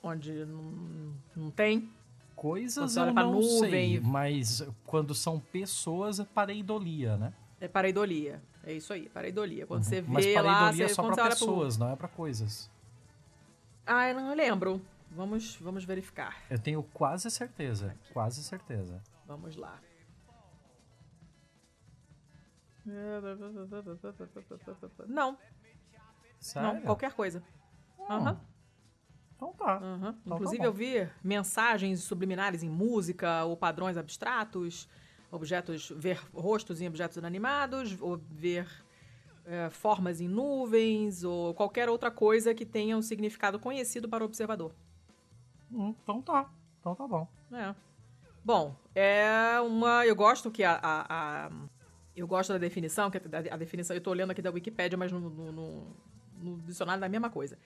onde não, não tem? Coisas eu não nuvem sei, mas quando são pessoas é pareidolia, né? É pareidolia. É isso aí, pareidolia. Quando uhum. você vê mas pareidolia lá... é só pra pessoas, pro... não é pra coisas. Ah, eu não lembro. Vamos, vamos verificar. Eu tenho quase certeza. Aqui. Quase certeza. Vamos lá. Não. Sério? Não, qualquer coisa. Aham. Uhum. Então tá. Uhum. Então tá Inclusive, tá eu vi mensagens subliminares em música ou padrões abstratos, objetos, ver rostos em objetos inanimados, ou ver é, formas em nuvens, ou qualquer outra coisa que tenha um significado conhecido para o observador. Hum, então tá. Então tá bom. É. Bom, é uma. Eu gosto que a. a, a eu gosto da definição, que a, a, definição, eu tô olhando aqui da Wikipédia, mas no, no, no, no dicionário é a mesma coisa.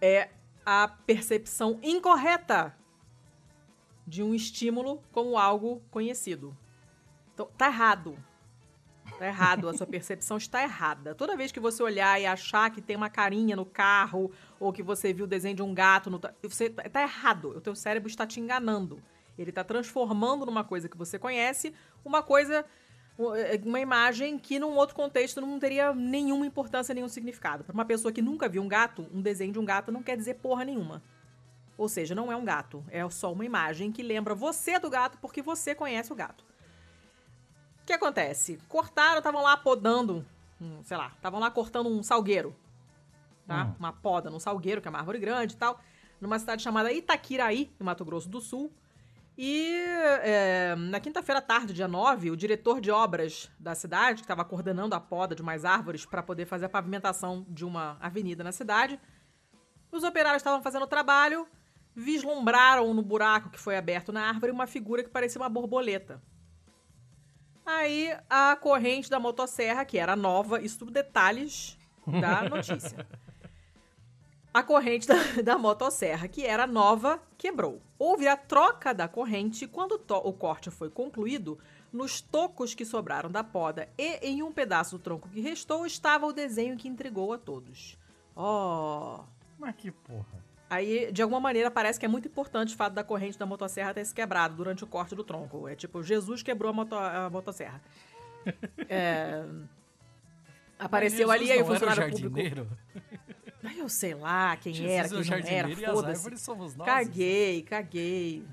É a percepção incorreta de um estímulo como algo conhecido. Então, tá errado. Tá errado, a sua percepção está errada. Toda vez que você olhar e achar que tem uma carinha no carro, ou que você viu o desenho de um gato, no, você tá errado. O teu cérebro está te enganando. Ele está transformando numa coisa que você conhece, uma coisa, uma imagem que num outro contexto não teria nenhuma importância, nenhum significado. Para uma pessoa que nunca viu um gato, um desenho de um gato não quer dizer porra nenhuma. Ou seja, não é um gato, é só uma imagem que lembra você do gato porque você conhece o gato que acontece? Cortaram, estavam lá podando, um, sei lá, estavam lá cortando um salgueiro, tá? Hum. Uma poda num salgueiro, que é uma árvore grande e tal, numa cidade chamada Itaquiraí, no Mato Grosso do Sul. E é, na quinta-feira à tarde, dia 9, o diretor de obras da cidade, que estava coordenando a poda de mais árvores para poder fazer a pavimentação de uma avenida na cidade, os operários estavam fazendo o trabalho, vislumbraram no buraco que foi aberto na árvore uma figura que parecia uma borboleta. Aí a corrente da motosserra, que era nova, isso tudo detalhes da *laughs* notícia. A corrente da, da, motosserra, que era nova, quebrou. Houve a troca da corrente quando o corte foi concluído. Nos tocos que sobraram da poda e em um pedaço do tronco que restou estava o desenho que entregou a todos. Oh! Mas que porra! Aí, de alguma maneira, parece que é muito importante o fato da corrente da motosserra ter se quebrado durante o corte do tronco. É tipo, Jesus quebrou a, moto, a motosserra. *laughs* é, apareceu ali, aí o funcionário público... Eu sei lá quem Jesus era, quem é não era, foda-se. Caguei, caguei.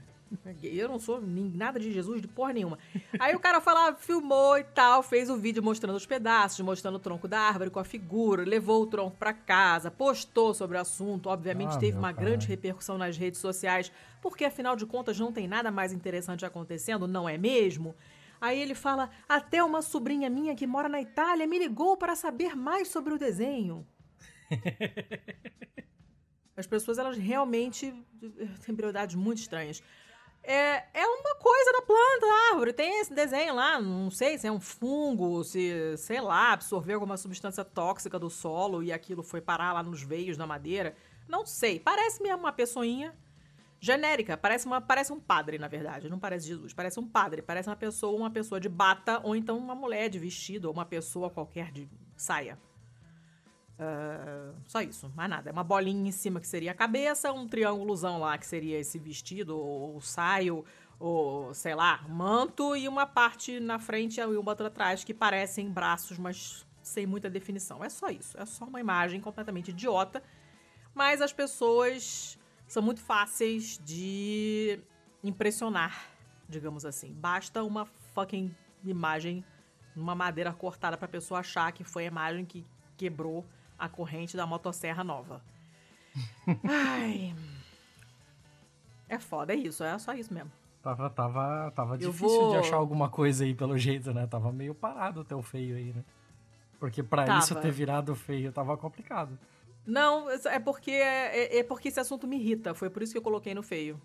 Eu não sou nada de Jesus, de porra nenhuma. Aí o cara fala, filmou e tal, fez o vídeo mostrando os pedaços, mostrando o tronco da árvore com a figura, levou o tronco para casa, postou sobre o assunto. Obviamente ah, teve uma pai. grande repercussão nas redes sociais, porque afinal de contas não tem nada mais interessante acontecendo, não é mesmo? Aí ele fala: até uma sobrinha minha que mora na Itália me ligou para saber mais sobre o desenho. *laughs* As pessoas, elas realmente têm prioridades muito estranhas. É, é uma coisa da planta, da árvore. Tem esse desenho lá, não sei se é um fungo, se, sei lá, absorveu alguma substância tóxica do solo e aquilo foi parar lá nos veios da madeira. Não sei. Parece mesmo uma pessoinha genérica. Parece, uma, parece um padre, na verdade. Não parece Jesus. Parece um padre. Parece uma pessoa, uma pessoa de bata, ou então uma mulher de vestido, ou uma pessoa qualquer de saia. Uh, só isso, mais nada. É uma bolinha em cima que seria a cabeça, um triângulozão lá que seria esse vestido, ou, saio, ou sei lá, manto, e uma parte na frente e uma outra atrás que parecem braços, mas sem muita definição. É só isso. É só uma imagem completamente idiota. Mas as pessoas são muito fáceis de impressionar, digamos assim. Basta uma fucking imagem numa madeira cortada pra pessoa achar que foi a imagem que quebrou a corrente da motosserra nova. *laughs* Ai. É foda, é isso, é só isso mesmo. Tava, tava, tava difícil vou... de achar alguma coisa aí pelo jeito, né? Tava meio parado o teu feio aí, né? Porque para isso ter virado feio tava complicado. Não, é porque é, é, porque esse assunto me irrita. Foi por isso que eu coloquei no feio.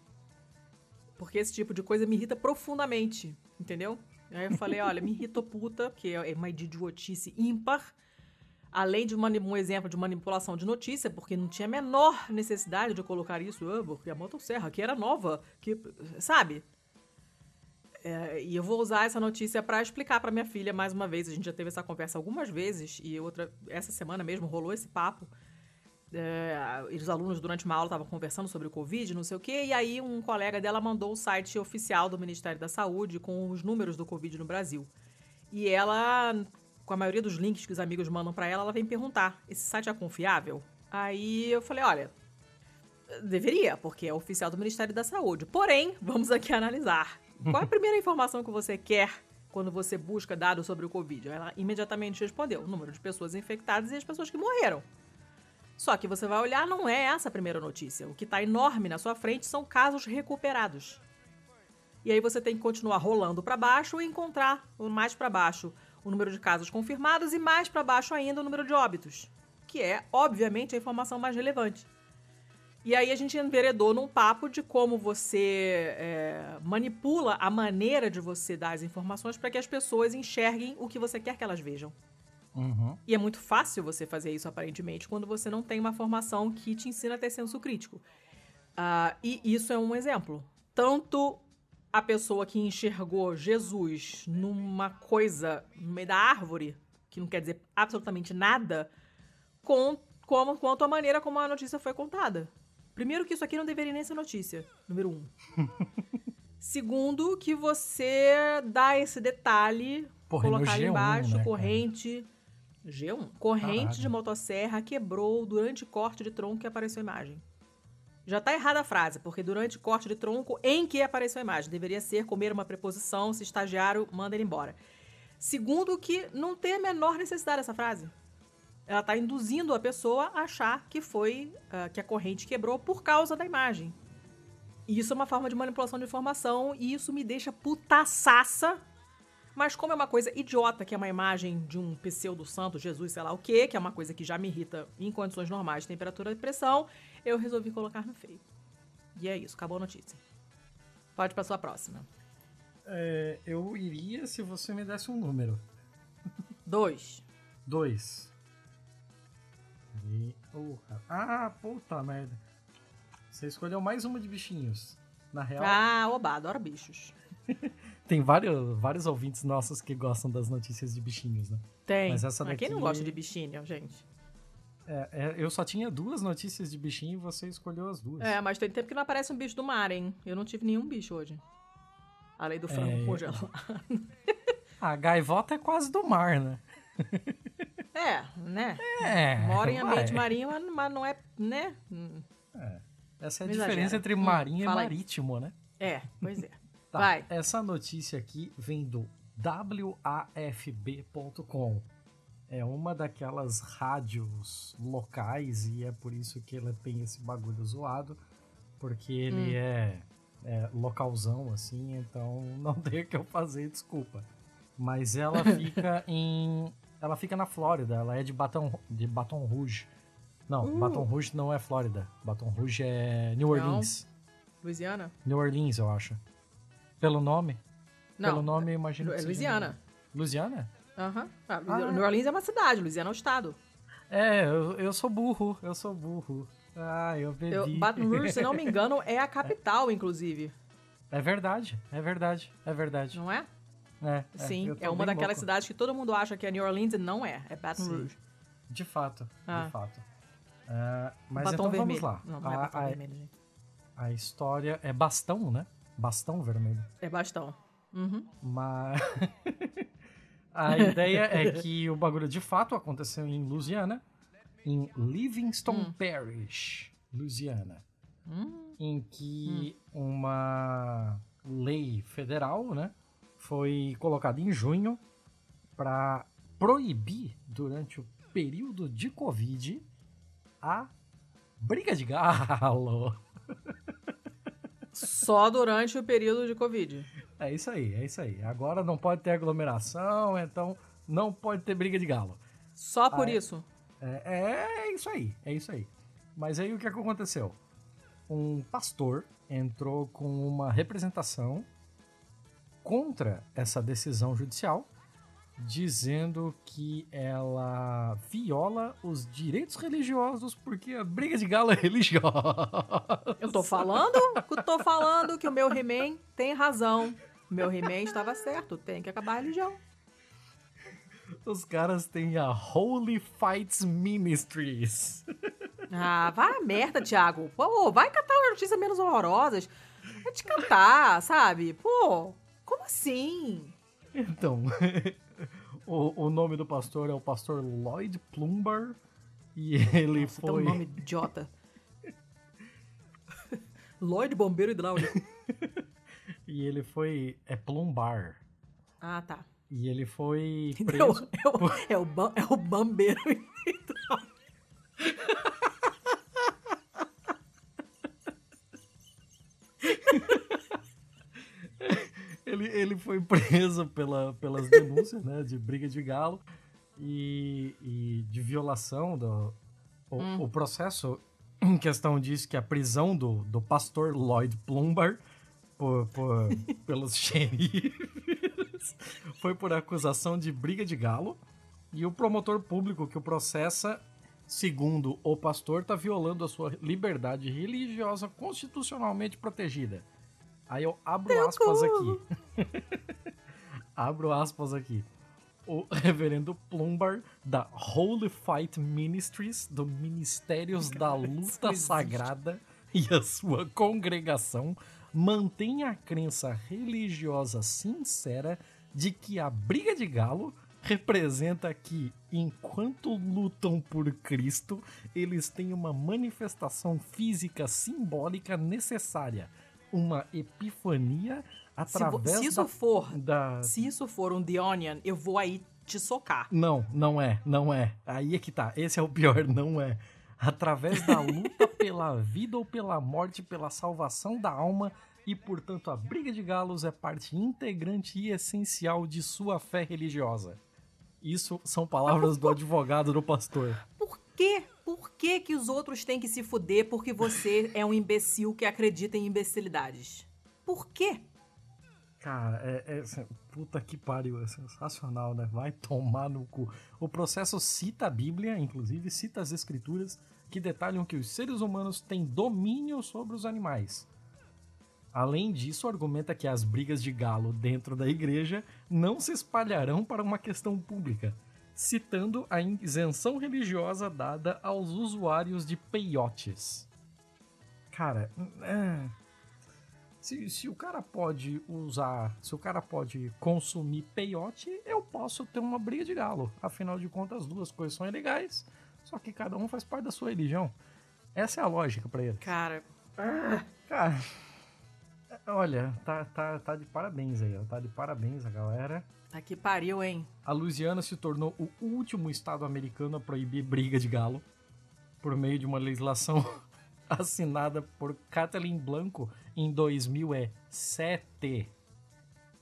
Porque esse tipo de coisa me irrita profundamente, entendeu? Aí eu falei, olha, me irritou puta, porque é uma idiotice ímpar. Além de um exemplo de manipulação de notícia, porque não tinha a menor necessidade de colocar isso, ah, porque a motosserra que era nova, que sabe? É, e eu vou usar essa notícia para explicar para minha filha mais uma vez. A gente já teve essa conversa algumas vezes e outra essa semana mesmo rolou esse papo. É, os alunos durante uma aula estavam conversando sobre o Covid, não sei o quê, e aí um colega dela mandou o site oficial do Ministério da Saúde com os números do Covid no Brasil. E ela, com a maioria dos links que os amigos mandam para ela, ela vem perguntar: esse site é confiável? Aí eu falei: olha, deveria, porque é oficial do Ministério da Saúde. Porém, vamos aqui analisar. Qual é a *laughs* primeira informação que você quer quando você busca dados sobre o Covid? Ela imediatamente respondeu: o número de pessoas infectadas e as pessoas que morreram. Só que você vai olhar, não é essa a primeira notícia. O que está enorme na sua frente são casos recuperados. E aí você tem que continuar rolando para baixo e encontrar mais para baixo o número de casos confirmados e mais para baixo ainda o número de óbitos, que é, obviamente, a informação mais relevante. E aí a gente enveredou num papo de como você é, manipula a maneira de você dar as informações para que as pessoas enxerguem o que você quer que elas vejam. Uhum. E é muito fácil você fazer isso, aparentemente, quando você não tem uma formação que te ensina a ter senso crítico. Ah, e isso é um exemplo. Tanto a pessoa que enxergou Jesus numa coisa no meio da árvore, que não quer dizer absolutamente nada, com, como, quanto a maneira como a notícia foi contada. Primeiro, que isso aqui não deveria nem ser notícia, número um. *laughs* Segundo, que você dá esse detalhe, Porra, no colocar ali G1, embaixo, né, cara? corrente. G1. Corrente Caralho. de motosserra quebrou durante corte de tronco que apareceu a imagem. Já tá errada a frase, porque durante corte de tronco em que apareceu a imagem. Deveria ser comer uma preposição, se estagiário, manda ele embora. Segundo, que não tem a menor necessidade dessa frase. Ela tá induzindo a pessoa a achar que foi ah, que a corrente quebrou por causa da imagem. E isso é uma forma de manipulação de informação e isso me deixa putaçaça. Mas como é uma coisa idiota, que é uma imagem de um pseudo santo, Jesus, sei lá o quê, que é uma coisa que já me irrita em condições normais temperatura e pressão, eu resolvi colocar no feio. E é isso, acabou a notícia. Pode pra sua próxima. É, eu iria se você me desse um número. Dois. Dois. E... Oh, ah, puta merda. Você escolheu mais uma de bichinhos. Na real, Ah, oba, adoro bichos. *laughs* tem vários, vários ouvintes nossos que gostam das notícias de bichinhos, né? Tem. Mas essa Ah, Quem não daqui- gosta de bichinho, gente? É, é, eu só tinha duas notícias de bichinho e você escolheu as duas. É, mas tem tempo que não aparece um bicho do mar, hein? Eu não tive nenhum bicho hoje. Além do frango É, congelado. *laughs* A gaivota é quase do mar, né? É, né? É. Mora em ambiente vai. marinho, mas- não é, né? Hum, Essa é a diferença entre Hum, marinho e fala aí. marítimo, né? É, pois é. *laughs* Tá, Vai. Essa notícia aqui vem do wafb.com. É uma daquelas rádios locais e é por isso que ela tem esse bagulho zoado, porque ele Hum. é, é localzão assim, então *laughs* não tem o que eu fazer, desculpa. Mas ela *laughs* fica em ela fica na Flórida, ela é de Baton de Baton Rouge. Não, Uh. Baton Rouge não é Flórida. Baton Rouge é New Não. Orleans. Louisiana? New Orleans, eu acho. Pelo nome? Não. Pelo nome, eu imagino é que seja Louisiana. Louisiana? Aham. Ah, Ah. New Orleans é uma cidade, Louisiana é um estado. É, eu, eu sou burro, eu sou burro. Ah, eu bebi. Eu, Baton Rouge, se não me *laughs* engano, é a capital, inclusive. É verdade, é verdade, é verdade. Não é? É, Sim, eu tô é uma daquelas louco. cidades que todo mundo acha que é New Orleans e não é. É Baton Sim. Rouge. De fato, Ah. de fato. Ah, mas batom então vermelho. vamos lá. Não, não é a, batom a- vermelho, gente. a história é bastão, né? Bastão vermelho. É bastão. Uhum. Mas *laughs* a ideia é que o bagulho de fato aconteceu em Louisiana, em Livingston Hum. Parish, Louisiana, Hum. em que uma lei federal, né, foi colocada em junho para proibir durante o período de Covid a briga de galo. Só durante o período de Covid. É isso aí, é isso aí. Agora não pode ter aglomeração, então não pode ter briga de galo. Só por Ah, é? isso. É, é isso aí, é isso aí. Mas aí o que aconteceu? Um pastor entrou com uma representação contra essa decisão judicial, dizendo que ela viola os direitos religiosos porque a briga de galo é religiosa. Eu tô falando, eu tô falando que o meu He-Man tem razão. Meu He-Man estava certo, tem que acabar a religião. Os caras têm a Holy Fights Ministries. Ah, vai a merda, Thiago. Pô, vai catar notícias menos horrorosas. Vai te catar, sabe? Pô, como assim? Então, *laughs* o, o nome do pastor é o pastor Lloyd Plumber. E ele Nossa, foi. Tem um nome idiota. *laughs* Lloyd Bombeiro Hidráulico. *laughs* E ele foi. É Plumbar. Ah, tá. E ele foi É o, preso. é o, é o, é o Hidráulico. Ele, ele foi preso pela, pelas denúncias né, de briga de galo e, e de violação do. O, Hum. o processo em questão diz que a prisão do, do pastor Lloyd Plumbar por, por- *laughs* pelos xerifes foi por acusação de briga de galo e o promotor público que o processa, segundo o pastor, está violando a sua liberdade religiosa constitucionalmente protegida. Aí eu abro aspas aqui. *laughs* abro aspas aqui. O reverendo Plumbar, da Holy Fight Ministries, do Ministérios da Luta. Sagrada, *laughs* e a sua congregação mantém a crença religiosa sincera de que a briga de galo representa que, enquanto lutam por Cristo, eles têm uma manifestação física simbólica necessária, uma epifania Se, através se isso da, for, da- se isso for um The Onion, eu vou aí te socar. Não, não é, não é. Aí é que tá. Esse é o pior, não é. Através da luta *laughs* pela vida ou pela morte, pela salvação da alma, e portanto a briga de galos é parte integrante e essencial de sua fé religiosa. Isso são palavras do advogado do pastor. Por quê? Por que, que os outros têm que se fuder porque você é um imbecil que acredita em imbecilidades? Por quê? Cara, é, é- Puta que pariu, é sensacional, né? Vai tomar no cu. O processo cita a Bíblia, inclusive, cita as escrituras que detalham que os seres humanos têm domínio sobre os animais. Além disso, argumenta que as brigas de galo dentro da igreja não se espalharão para uma questão pública, citando a isenção religiosa dada aos usuários de peiotes. Cara, é... se, se o cara pode usar, se o cara pode consumir peiote, eu posso ter uma briga de galo. Afinal de contas, as duas coisas são ilegais, só que cada um faz parte da sua religião. Essa é a lógica pra ele. Cara, Cara, olha, tá, tá, tá de parabéns aí, ó. Tá de parabéns a galera. tá que pariu, hein? A Louisiana se tornou o último estado americano a proibir briga de galo por meio de uma legislação *laughs* assinada por Kathleen Blanco em 2007.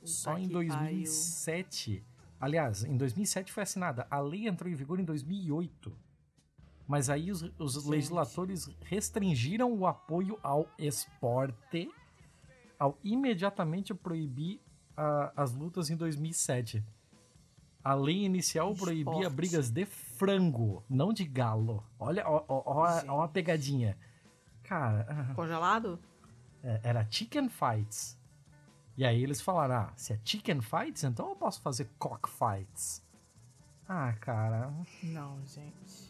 Só Puta em que 2007. Aliás, em 2007 foi assinada. A lei entrou em vigor em 2008. Mas aí os, os legisladores restringiram o apoio ao esporte ao imediatamente proibir ah, as lutas em 2007. A lei inicial proibia Esporte. brigas de frango, não de galo. Olha, ó, ó, ó, a- ó a Gente. pegadinha. Cara, Congelado? é, era chicken fights. E aí eles falaram, ah, se é chicken fights, então eu posso fazer cock fights. Ah, cara, Não, gente.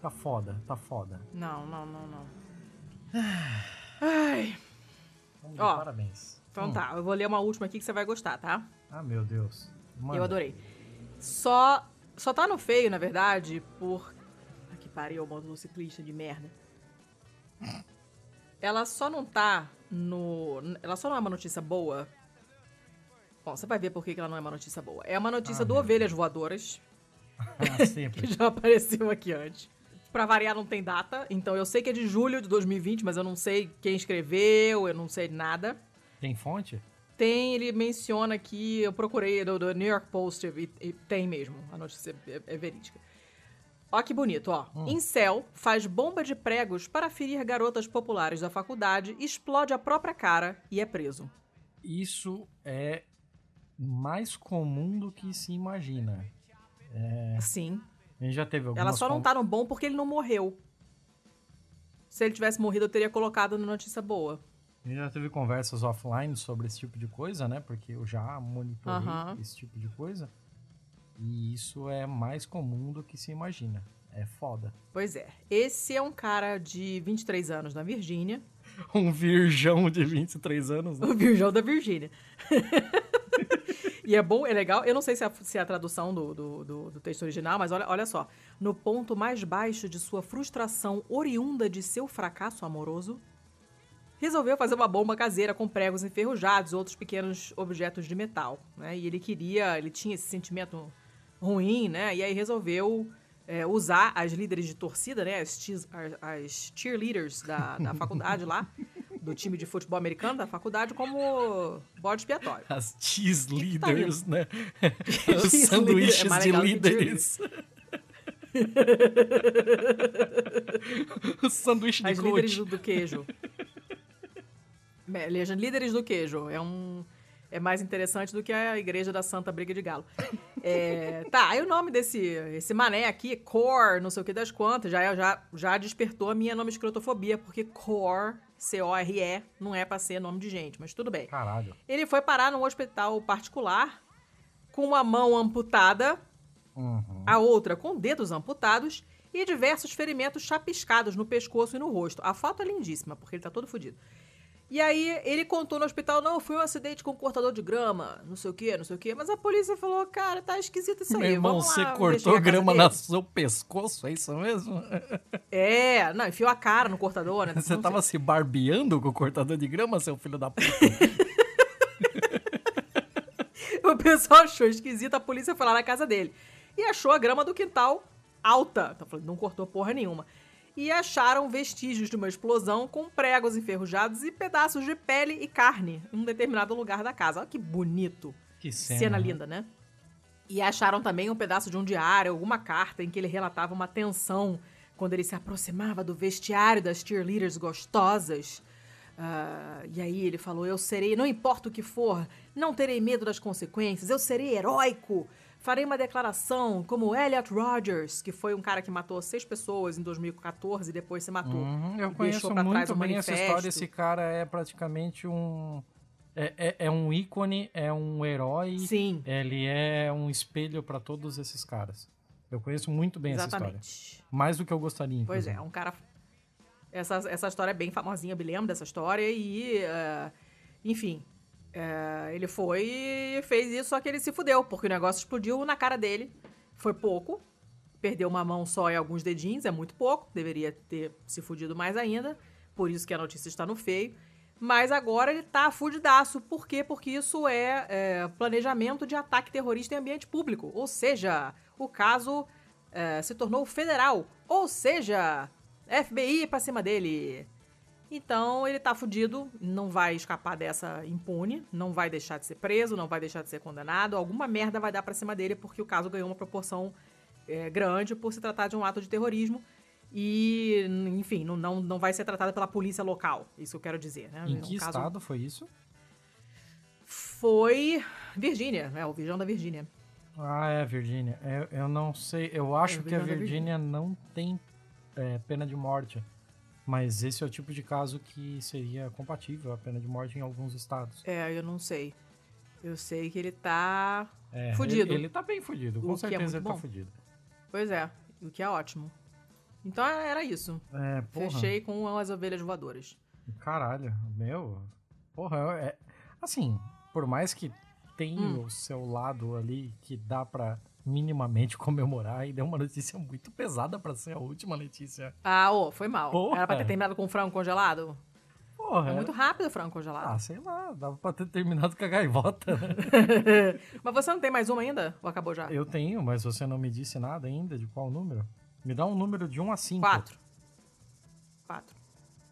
Tá foda, tá foda. Não, não, não, não. Ai. Vamos Ó, parabéns. Então Hum. tá, eu vou ler uma última aqui que você vai gostar, tá? Ah, meu Deus. Manda. Eu adorei. Só, só tá no feio, na verdade, por... Ah, que pariu, motociclista de merda. Ela só não tá no... Ela só não é uma notícia boa. Bom, você vai ver por que que ela não é uma notícia boa. É uma notícia Ah, do Ovelhas Voadoras, *laughs* Ah, *laughs* que sempre. já apareceu aqui antes. Pra variar, não tem data. Então eu sei que é de julho de 2020, mas eu não sei quem escreveu, eu não sei nada. Tem fonte? Tem, ele menciona aqui, eu procurei do, do New York Post e, e tem mesmo, a notícia é, é verídica. Ó que bonito, ó. Incel faz bomba de pregos para ferir garotas populares da faculdade, explode a própria cara e é preso. Isso é mais comum do que se imagina. É, Sim. A gente já teve algumas Ela só não tá no bom porque ele não morreu. Se ele tivesse morrido, eu teria colocado na notícia boa. A gente já teve conversas offline sobre esse tipo de coisa, né? Porque eu já monitorei esse tipo de coisa. E isso é mais comum do que se imagina. É foda. Pois é. Esse é um cara de 23 anos na Virgínia. *laughs* Um virgão de 23 anos, né? O Virgão da Virgínia. *laughs* e é bom, é legal. Eu não sei se é a, se é a tradução do, do, do- do texto original, mas olha, olha só. No ponto mais baixo de sua frustração oriunda de seu fracasso amoroso, resolveu fazer uma bomba caseira com pregos enferrujados e outros pequenos objetos de metal. Né? E ele queria, ele tinha esse sentimento ruim, né? E aí resolveu é, usar as líderes de torcida, né? As, cheers- as cheerleaders da, da *laughs* faculdade lá, do time de futebol americano da faculdade, como bode expiatório. As cheese tá leaders, né? *laughs* Cheese Os sanduíches é de líderes. *laughs* o sanduíche de As líderes coach. do, do queijo. Líderes do queijo. É um. É mais interessante do que a igreja da Santa Briga de Galo. É, tá, aí o nome desse esse mané aqui, Core, não sei o que das quantas, já, já, já despertou a minha nome escrotofobia, porque Core, C-O-R-E, não é pra ser nome de gente, mas tudo bem. Caralho. Ele foi parar num hospital particular com uma mão amputada, Uhum. a outra com dedos amputados e diversos ferimentos chapiscados no pescoço e no rosto. A foto é lindíssima, porque ele tá todo fudido. E aí ele contou no hospital, não, foi um acidente com um cortador de grama, não sei o que, não sei o que. Mas a polícia falou, cara, tá esquisito isso aí. Meu irmão, você cortou grama dele." no seu pescoço, é isso mesmo? *laughs* É, não, enfiou a cara no cortador, né? *laughs* Você Não tava sei. se barbeando com o cortador de grama, seu filho da puta? *laughs* O pessoal achou esquisito, a polícia foi lá na casa dele. E achou a grama do quintal alta. Então, não cortou porra nenhuma. E acharam vestígios de uma explosão com pregos enferrujados e pedaços de pele e carne em um determinado lugar da casa. Olha que bonito. Que Cena, cena, né? linda, né? E acharam também um pedaço de um diário, alguma carta em que ele relatava uma tensão quando ele se aproximava do vestiário das cheerleaders gostosas. Ah, e aí ele falou: Eu serei, não importa o que for, não terei medo das consequências, eu serei heróico. Farei uma declaração como Elliot Rodgers, que foi um cara que matou seis pessoas em 2014 e depois se matou. Uhum, eu conheço muito bem essa história. Esse cara é praticamente um. É, é, é um ícone, é um herói. Sim, Ele é um espelho pra todos esses caras. Eu conheço muito bem essa história. exatamente. Mais do que eu gostaria, Pois inclusive. é, um cara. Essa, essa história é bem famosinha, eu me lembro dessa história. E, eh, enfim, eh, ele foi e fez isso, só que ele se fudeu, porque o negócio explodiu na cara dele. Foi pouco. Perdeu uma mão só e alguns dedinhos, é muito pouco. Deveria ter se fudido mais ainda. Por isso que a notícia está no feio. Mas agora ele tá fudidaço. Por quê? Porque isso é, é, planejamento de ataque terrorista em ambiente público. Ou seja, o caso é, se tornou federal. Ou seja, FBI pra cima dele. Então ele tá fudido, não vai escapar dessa impune, não vai deixar de ser preso, não vai deixar de ser condenado. Alguma merda vai dar pra cima dele porque o caso ganhou uma proporção é, grande por se tratar de um ato de terrorismo. E, enfim, não, não, não vai ser tratado pela polícia local. Isso eu quero dizer, né? Em É que caso- estado foi isso? Foi Virgínia, é o Virgão da Virgínia. Ah, é, Virgínia. Eu, eu não sei. Eu acho É, que a Virgínia não tem é, pena de morte. Mas esse é o tipo de caso que seria compatível a pena de morte em alguns estados. É, eu não sei. Eu sei que ele tá. É, Fudido. Ele, ele tá bem fudido, com é certeza muito ele tá bom. fudido. Pois é, o que é ótimo. Então era isso. É. Fechei com as ovelhas voadoras. Caralho, meu. Porra, é. Assim, por mais que tenha Hum. o seu lado ali que dá pra minimamente comemorar, e deu uma notícia muito pesada pra ser a última Letícia. Ah, ô, foi mal. Porra. Era pra ter terminado com frango congelado? Porra. É muito rápido o frango congelado. Ah, sei lá, dava pra ter terminado com a gaivota. né? *laughs* Mas você não tem mais uma ainda? Ou acabou já? Eu tenho, mas você não me disse nada ainda de qual número? Me dá um número de 1 a 5. Quatro. Quatro.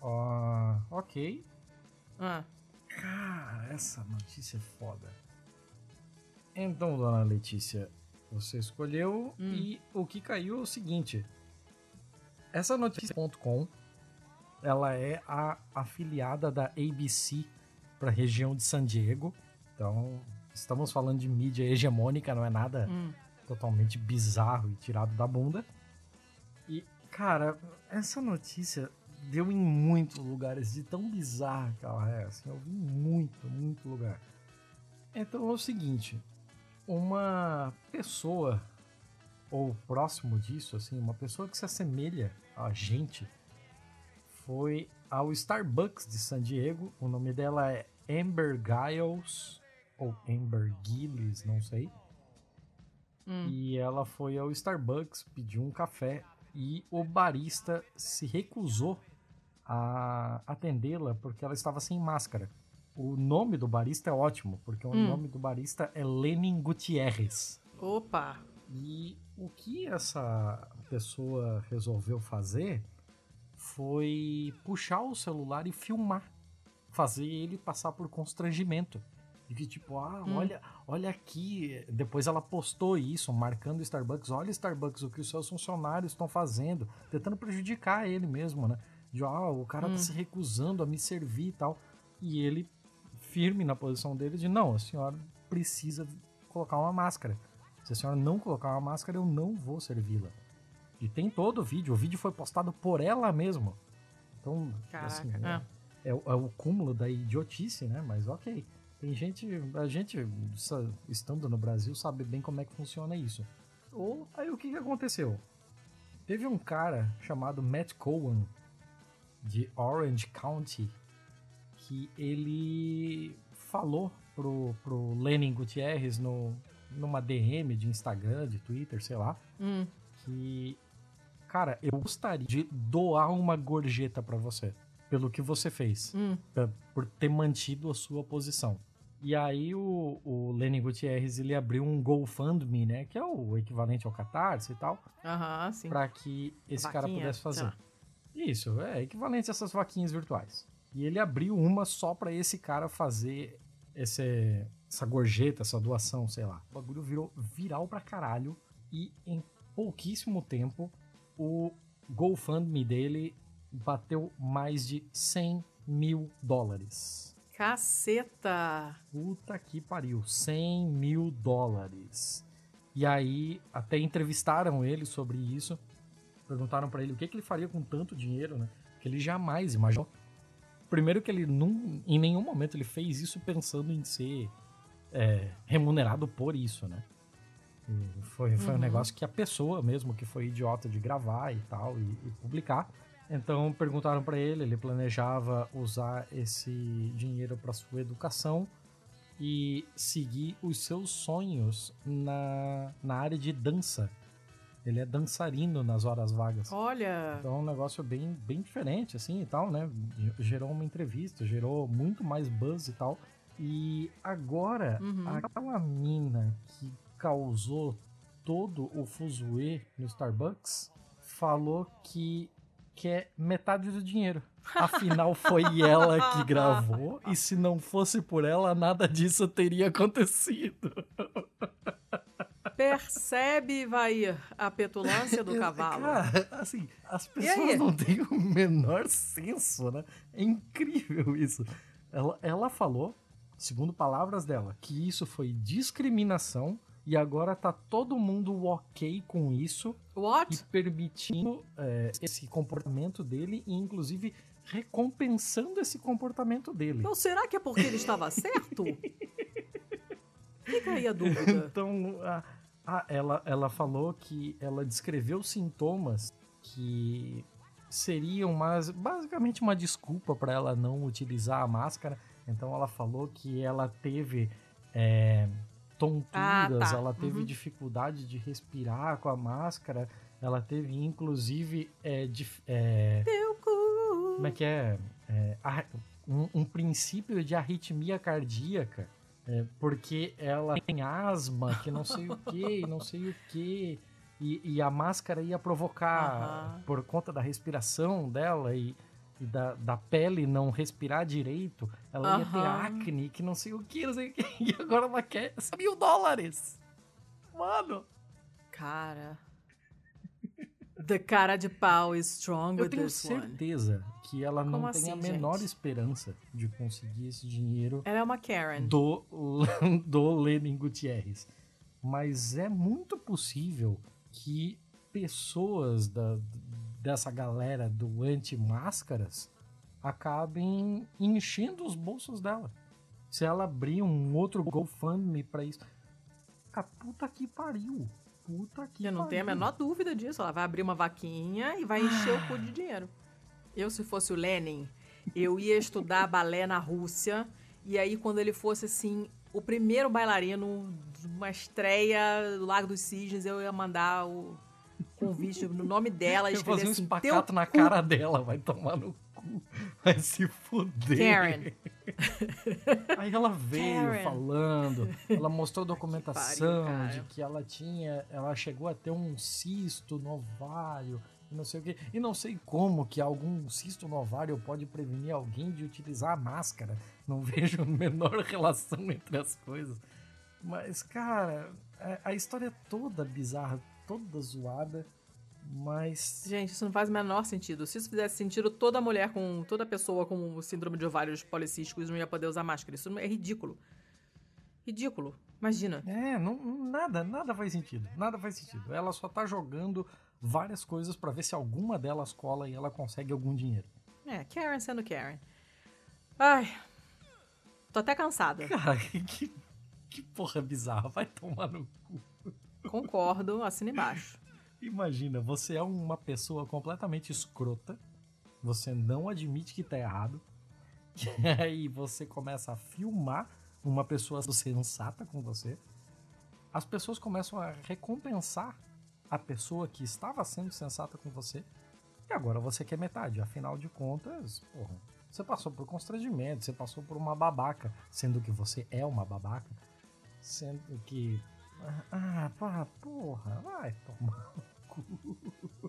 Ó, ok. Ah, Cara, essa notícia é foda. Então, dona Letícia, você escolheu Hum. e o que caiu é o seguinte. Essa notícia.com ela é a afiliada da ABC para a região de San Diego. Então, estamos falando de mídia hegemônica, não é nada Hum. totalmente bizarro e tirado da bunda. E, cara, essa notícia deu em muitos lugares, de tão bizarra que ela é, assim, eu vi em muito, muito lugar. Então é o seguinte, uma pessoa, ou próximo disso, assim, uma pessoa que se assemelha a gente, foi ao Starbucks de San Diego, o nome dela é Amber Giles, ou Amber Gillis, não sei. Hum. E ela foi ao Starbucks, pediu um café e o barista se recusou a atendê-la porque ela estava sem máscara. O nome do barista é ótimo, porque o Hum. nome do barista é Lenin Gutierrez. Opa! E o que essa pessoa resolveu fazer foi puxar o celular e filmar. Fazer ele passar por constrangimento. E que tipo, ah, Hum. olha, olha aqui. Depois ela postou isso, marcando o Starbucks. Olha, Starbucks, o que os seus funcionários estão fazendo. Tentando prejudicar ele mesmo, né? De, ah, o cara Hum. tá se recusando a me servir e tal. E ele, firme na posição dele, de não, a senhora precisa colocar uma máscara. Se a senhora não colocar uma máscara, eu não vou servi-la. E tem todo o vídeo. O vídeo foi postado por ela mesma. Então, Caraca, assim, ah. é, é o- é o cúmulo da idiotice, né? Mas ok. Tem gente, a gente, estando no Brasil, sabe bem como é que funciona isso. Ou aí o que, que aconteceu? Teve um cara chamado Matt Cohen, de Orange County, que ele falou pro, pro Lenin Gutierrez no, numa DM de Instagram, de Twitter, sei lá, Hum. que, cara, eu gostaria de doar uma gorjeta pra você, pelo que você fez, Hum. pra- por ter mantido a sua posição. E aí o, o Lenin Gutierrez, ele abriu um GoFundMe, né, que é o equivalente ao Catarse e tal, Aham, sim. pra que esse cara Vaquinha, pudesse fazer. Isso, é equivalente a essas vaquinhas virtuais. E ele abriu uma só pra esse cara fazer esse, essa gorjeta, essa doação, sei lá. O bagulho virou viral pra caralho e em pouquíssimo tempo o GoFundMe dele bateu mais de 100 mil dólares. Caceta! Puta que pariu, 100 mil dólares. E aí, até entrevistaram ele sobre isso. Perguntaram pra ele o que, que ele faria com tanto dinheiro, né? Que ele jamais imaginou. Primeiro que ele, num, em nenhum momento, ele fez isso pensando em ser é, remunerado por isso, né? E foi foi um Uhum. negócio que a pessoa mesmo, que foi idiota de gravar e tal, e, e publicar. Então perguntaram pra ele, ele planejava usar esse dinheiro para sua educação e seguir os seus sonhos na, na área de dança. Ele é dançarino nas horas vagas. Olha! Então é um negócio bem, bem diferente, assim, e tal, né? Gerou uma entrevista, gerou muito mais buzz e tal. E agora, Uhum. aquela mina que causou todo o fuzuê no Starbucks falou que quer metade do dinheiro. Afinal, foi ela que *laughs* gravou, e se não fosse por ela, nada disso teria acontecido. *laughs* Percebe, vai a petulância do cavalo. Cara, assim, as pessoas não têm o menor senso, né? É incrível isso. Ela, ela falou, segundo palavras dela, que isso foi discriminação e agora tá todo mundo ok com isso e What? permitindo é, esse comportamento dele e, inclusive, recompensando esse comportamento dele. Então, será que é porque ele estava certo? *laughs* Fica aí a dúvida. Então, a, a- ela, ela falou que ela descreveu sintomas que seriam mais, basicamente uma desculpa para ela não utilizar a máscara. Então, ela falou que ela teve é, tonturas, Ah, tá. ela teve Uhum. dificuldade de respirar com a máscara, ela teve, inclusive, é, dif- é, como é que é? É, a- um, um princípio de arritmia cardíaca, é, porque ela tem asma, que não sei o *laughs* que, não sei o que, e, a máscara ia provocar, Aham. por conta da respiração dela e, e da, da pele não respirar direito, ela ia ter acne, que não sei o que, não sei o que, *laughs* e agora ela quer mil dólares. Mano, Cara. The cara de pau is strong Eu tenho this one. certeza que ela não Como tem a assim, menor gente? esperança de conseguir esse dinheiro Ela é uma Karen. do, *laughs* do Lenin Gutierrez. Mas é muito possível que pessoas da, dessa galera do anti-máscaras acabem enchendo os bolsos dela. Se ela abrir um outro GoFundMe pra isso. A puta que pariu. Puta que Eu não tenho a pariu. menor dúvida disso. Ela vai abrir uma vaquinha e vai encher o cu de dinheiro. Eu, se fosse o Lenin, eu ia estudar *laughs* balé na Rússia. E aí, quando ele fosse, assim, o primeiro bailarino de uma estreia do Lago dos Cisnes, eu ia mandar o convite no nome dela e *laughs* Eu fazia um assim, espacato na cara dela, vai tomar no cu. *laughs* Vai se fuder. Karen. *laughs* Aí ela veio Karen. falando, ela mostrou *laughs* documentação pariu, cara. de que ela tinha, ela chegou a ter um cisto no ovário, e não sei o quê. E não sei como que algum cisto no ovário pode prevenir alguém de utilizar a máscara. Não vejo a menor relação entre as coisas. Mas, cara, a, a história é toda bizarra, toda zoada, mas Gente, isso não faz o menor sentido. Se isso fizesse sentido, toda mulher com. toda pessoa com síndrome de ovários policísticos não ia poder usar máscara. Isso é ridículo. Ridículo. Imagina. É, não, nada, nada faz sentido. Nada faz sentido. Ela só tá jogando várias coisas pra ver se alguma delas cola e ela consegue algum dinheiro. É, Karen sendo Karen. Ai. Tô até cansada. *laughs* Cara, que, que porra bizarra. Vai tomar no cu. Concordo, assina embaixo. Imagina, você é uma pessoa completamente escrota. Você não admite que tá errado. *laughs* E aí você começa a filmar uma pessoa sensata com você. As pessoas começam a recompensar a pessoa que estava sendo sensata com você. E agora você quer metade. Afinal de contas, porra, você passou por constrangimento, você passou por uma babaca, sendo que você é uma babaca. Sendo que. Ah, pá, porra, vai tomar. *laughs*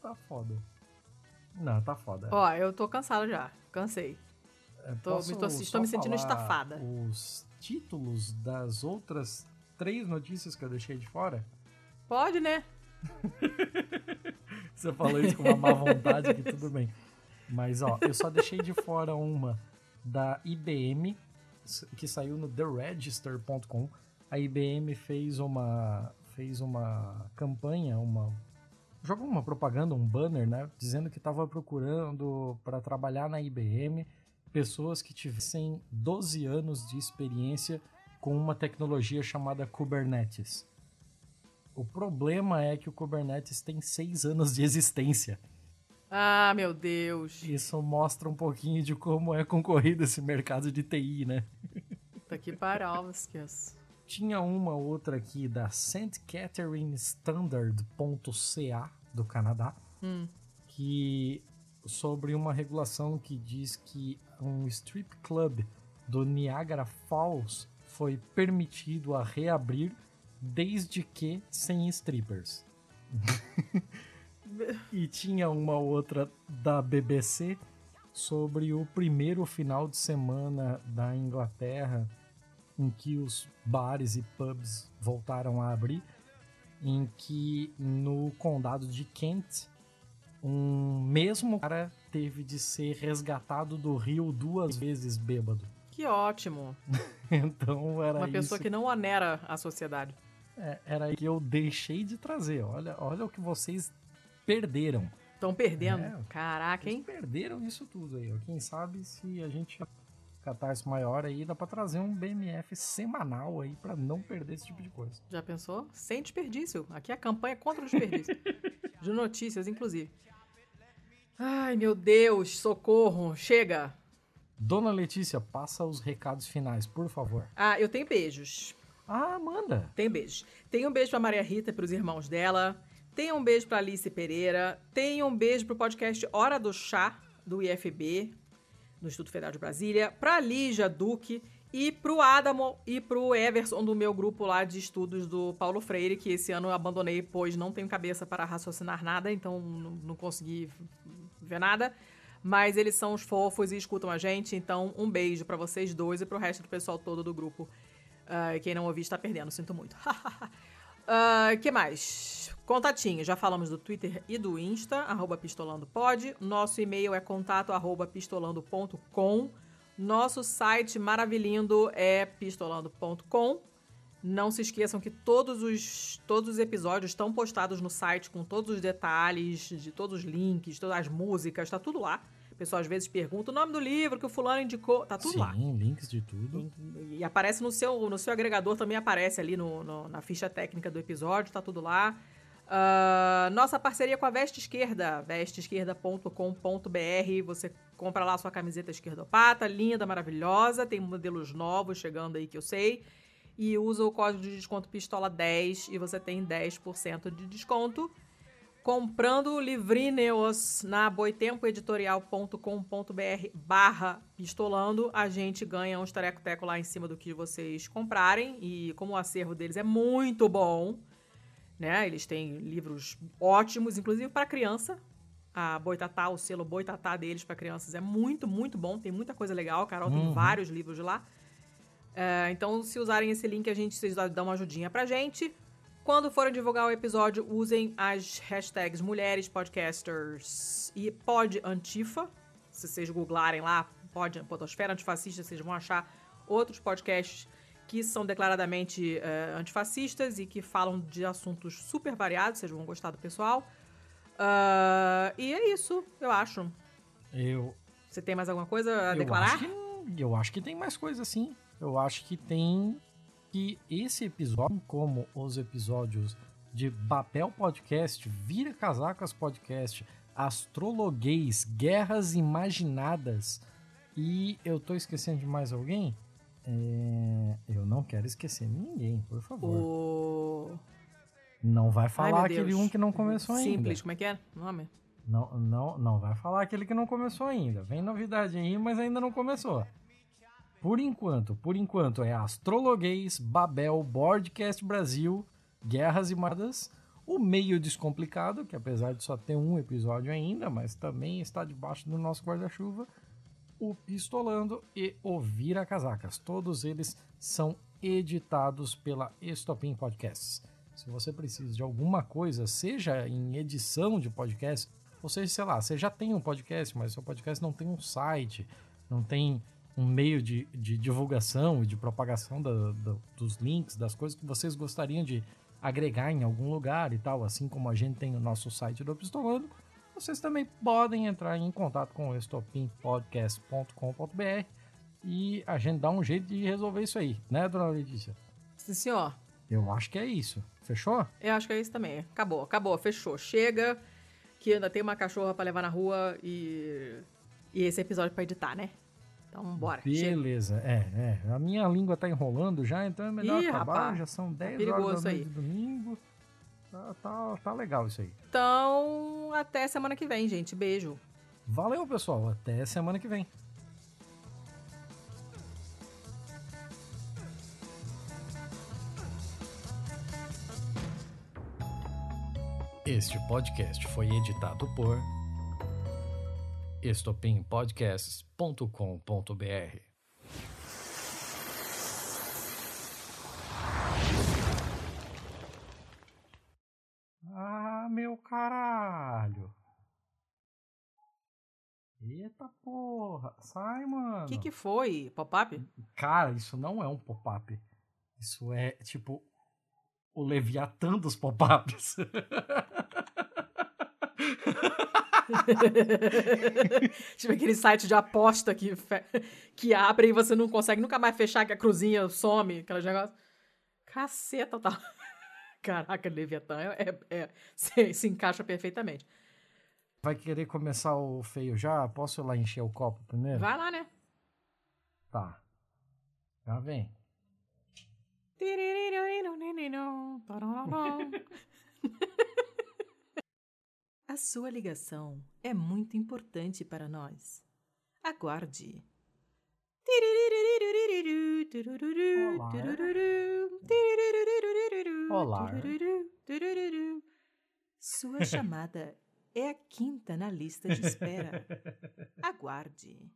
tá foda. Não, tá foda. Ó, eu tô cansada já. Cansei. É, tô- me tô- estou me sentindo estafada. Os títulos das outras três notícias que eu deixei de fora? Pode, né? *laughs* Você falou isso com uma má vontade, que tudo bem. Mas, ó, eu só deixei de fora uma da IBM, que saiu no TheRegister.com. A IBM fez uma, fez uma campanha, uma jogou uma propaganda, um banner, né, dizendo que estava procurando para trabalhar na IBM pessoas que tivessem 12 anos de experiência com uma tecnologia chamada Kubernetes. O problema é que o Kubernetes tem 6 anos de existência. Ah, meu Deus. Isso mostra um pouquinho de como é concorrido esse mercado de TI, né? Tá aqui para esqueço. Tinha uma outra aqui da St. Catherine Standard.ca do Canadá, Hum. que sobre uma regulação que diz que um strip club do Niagara Falls foi permitido a reabrir desde que sem strippers. *laughs* e tinha uma outra da BBC sobre o primeiro final de semana da Inglaterra em que os bares e pubs voltaram a abrir, em que no condado de Kent um mesmo cara teve de ser resgatado do rio duas vezes bêbado. Que ótimo. *laughs* Então era Uma pessoa isso que não onera a sociedade. é, era que eu deixei de trazer. Olha, olha o que vocês perderam. Estão perdendo. É. Caraca, Vocês hein? perderam isso tudo aí. Quem sabe se a gente catarse maior aí, dá pra trazer um BMF semanal aí pra não perder esse tipo de coisa. Já pensou? Sem desperdício. Aqui é a campanha contra o desperdício. *laughs* De notícias, inclusive. Ai, meu Deus, socorro. Chega. Dona Letícia, passa os recados finais, por favor. Ah, eu tenho beijos. Ah, manda. Tenho beijos. Tenho um beijo pra Maria Rita e pros irmãos dela. Tenho um beijo pra Alice Pereira. Tenho um beijo pro podcast Hora do Chá, do IFB, no Instituto Federal de Brasília. Pra Lígia Duque e pro Adamo e pro Everson, do meu grupo lá de estudos do Paulo Freire, que esse ano eu abandonei, pois não tenho cabeça para raciocinar nada, então não, consegui ver nada. Mas eles são os fofos e escutam a gente, então um beijo pra vocês dois e pro resto do pessoal todo do grupo. Ah, quem não ouviu está perdendo, sinto muito. Uh, *laughs* que mais? Contatinho, já falamos do Twitter e do Insta, arroba pistolandopod. Nosso e-mail é contato arroba pistolando.com. Nosso site maravilhindo é pistolando.com. Não se esqueçam que todos os, todos os episódios estão postados no site com todos os detalhes, de todos os links, todas as músicas, tá tudo lá. O pessoal às vezes pergunta o nome do livro que o fulano indicou, tá tudo Sim, lá. Sim, links de tudo. E, aparece no seu, no seu agregador, também aparece ali no, no, na ficha técnica do episódio, tá tudo lá. Uh, nossa parceria com a Veste Esquerda, vesteesquerda.com.br. Você compra lá sua camiseta esquerdopata, linda, maravilhosa. Tem modelos novos chegando aí que eu sei e usa o código de desconto pistola10 e você tem 10% de desconto. Comprando livrinhos na boitempoeditorial.com.br barra pistolando, a gente ganha uns tareco-teco lá em cima do que vocês comprarem. E como o acervo deles é muito bom, né? Eles têm livros ótimos, inclusive para criança. A Boitatá, o selo Boitatá deles para crianças é muito, muito bom. Tem muita coisa legal. A Carol uhum. tem vários livros lá. É, então, se usarem esse link, a gente vocês dão uma ajudinha pra gente. Quando forem divulgar o episódio, usem as hashtags mulheres podcasters e pod antifa. Se vocês googlarem lá, pod, podosfera antifascista, vocês vão achar outros podcasts que são declaradamente uh, antifascistas e que falam de assuntos super variados. Vocês vão gostar do pessoal. Uh, e é isso, eu acho. Eu. Você tem mais alguma coisa a declarar? Acho que, eu acho que tem mais coisa sim eu acho que tem que esse episódio, como os episódios de Babel Podcast, Vira Casacas Podcast, Astrologuês, Guerras Imaginadas e eu tô esquecendo de mais alguém? É... Eu não quero esquecer ninguém, por favor. O... Não vai falar Ai, aquele um que não começou Simples, ainda. Simples, como é que é o nome? Não, não, não vai falar aquele que não começou ainda. Vem novidade aí, mas ainda não começou. Por enquanto, por enquanto é Astrologuês, Babel, Boardcast Brasil, Guerras e Madas, o Meio Descomplicado, que apesar de só ter um episódio ainda, mas também está debaixo do nosso guarda-chuva, o Pistolando e o Vira Casacas. Todos eles são editados pela Estopim Podcasts. Se você precisa de alguma coisa, seja em edição de podcast, ou seja, sei lá, você já tem um podcast, mas seu podcast não tem um site, não tem um meio de, de divulgação e de propagação da, da, dos links, das coisas que vocês gostariam de agregar em algum lugar e tal, assim como a gente tem o nosso site do Pistolando, vocês também podem entrar em contato com o estopimpodcast.com.br e a gente dá um jeito de resolver isso aí, né, dona Letícia? Sim, senhor. Eu acho que é isso. Fechou? Eu acho que é isso também. Acabou, acabou, fechou. Chega, que ainda tem uma cachorra para levar na rua e, e esse episódio para editar, né? Então, bora. Beleza, é, é. A minha língua tá enrolando já, então é melhor Ih, acabar. Rapaz, já são 10 tá horas da noite de domingo. Tá, tá, tá legal isso aí. Então, até semana que vem, gente. Beijo. Valeu, pessoal. Até semana que vem. Este podcast foi editado por estopimpodcasts.com.br. caralho. Eita porra. Sai, mano. O que, que foi? Pop-up? Cara, isso não é um pop-up. Isso é, tipo, o Leviatã dos pop-ups. *laughs* tipo aquele site de aposta que, que abre e você não consegue nunca mais fechar, que a cruzinha some, aquelas negócios. Caceta, tá. Caraca, Leviatã é, é, é *laughs* se, se, encaixa perfeitamente. Vai querer começar o feio já? Posso ir lá encher o copo primeiro? Vai lá, né? Tá. Já vem. *laughs* A sua ligação é muito importante para nós. Aguarde. Olá. Sua chamada é a quinta na lista de espera. Aguarde.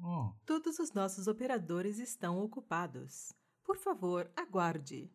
Oh. *laughs* Todos os nossos operadores estão ocupados. Por favor, aguarde.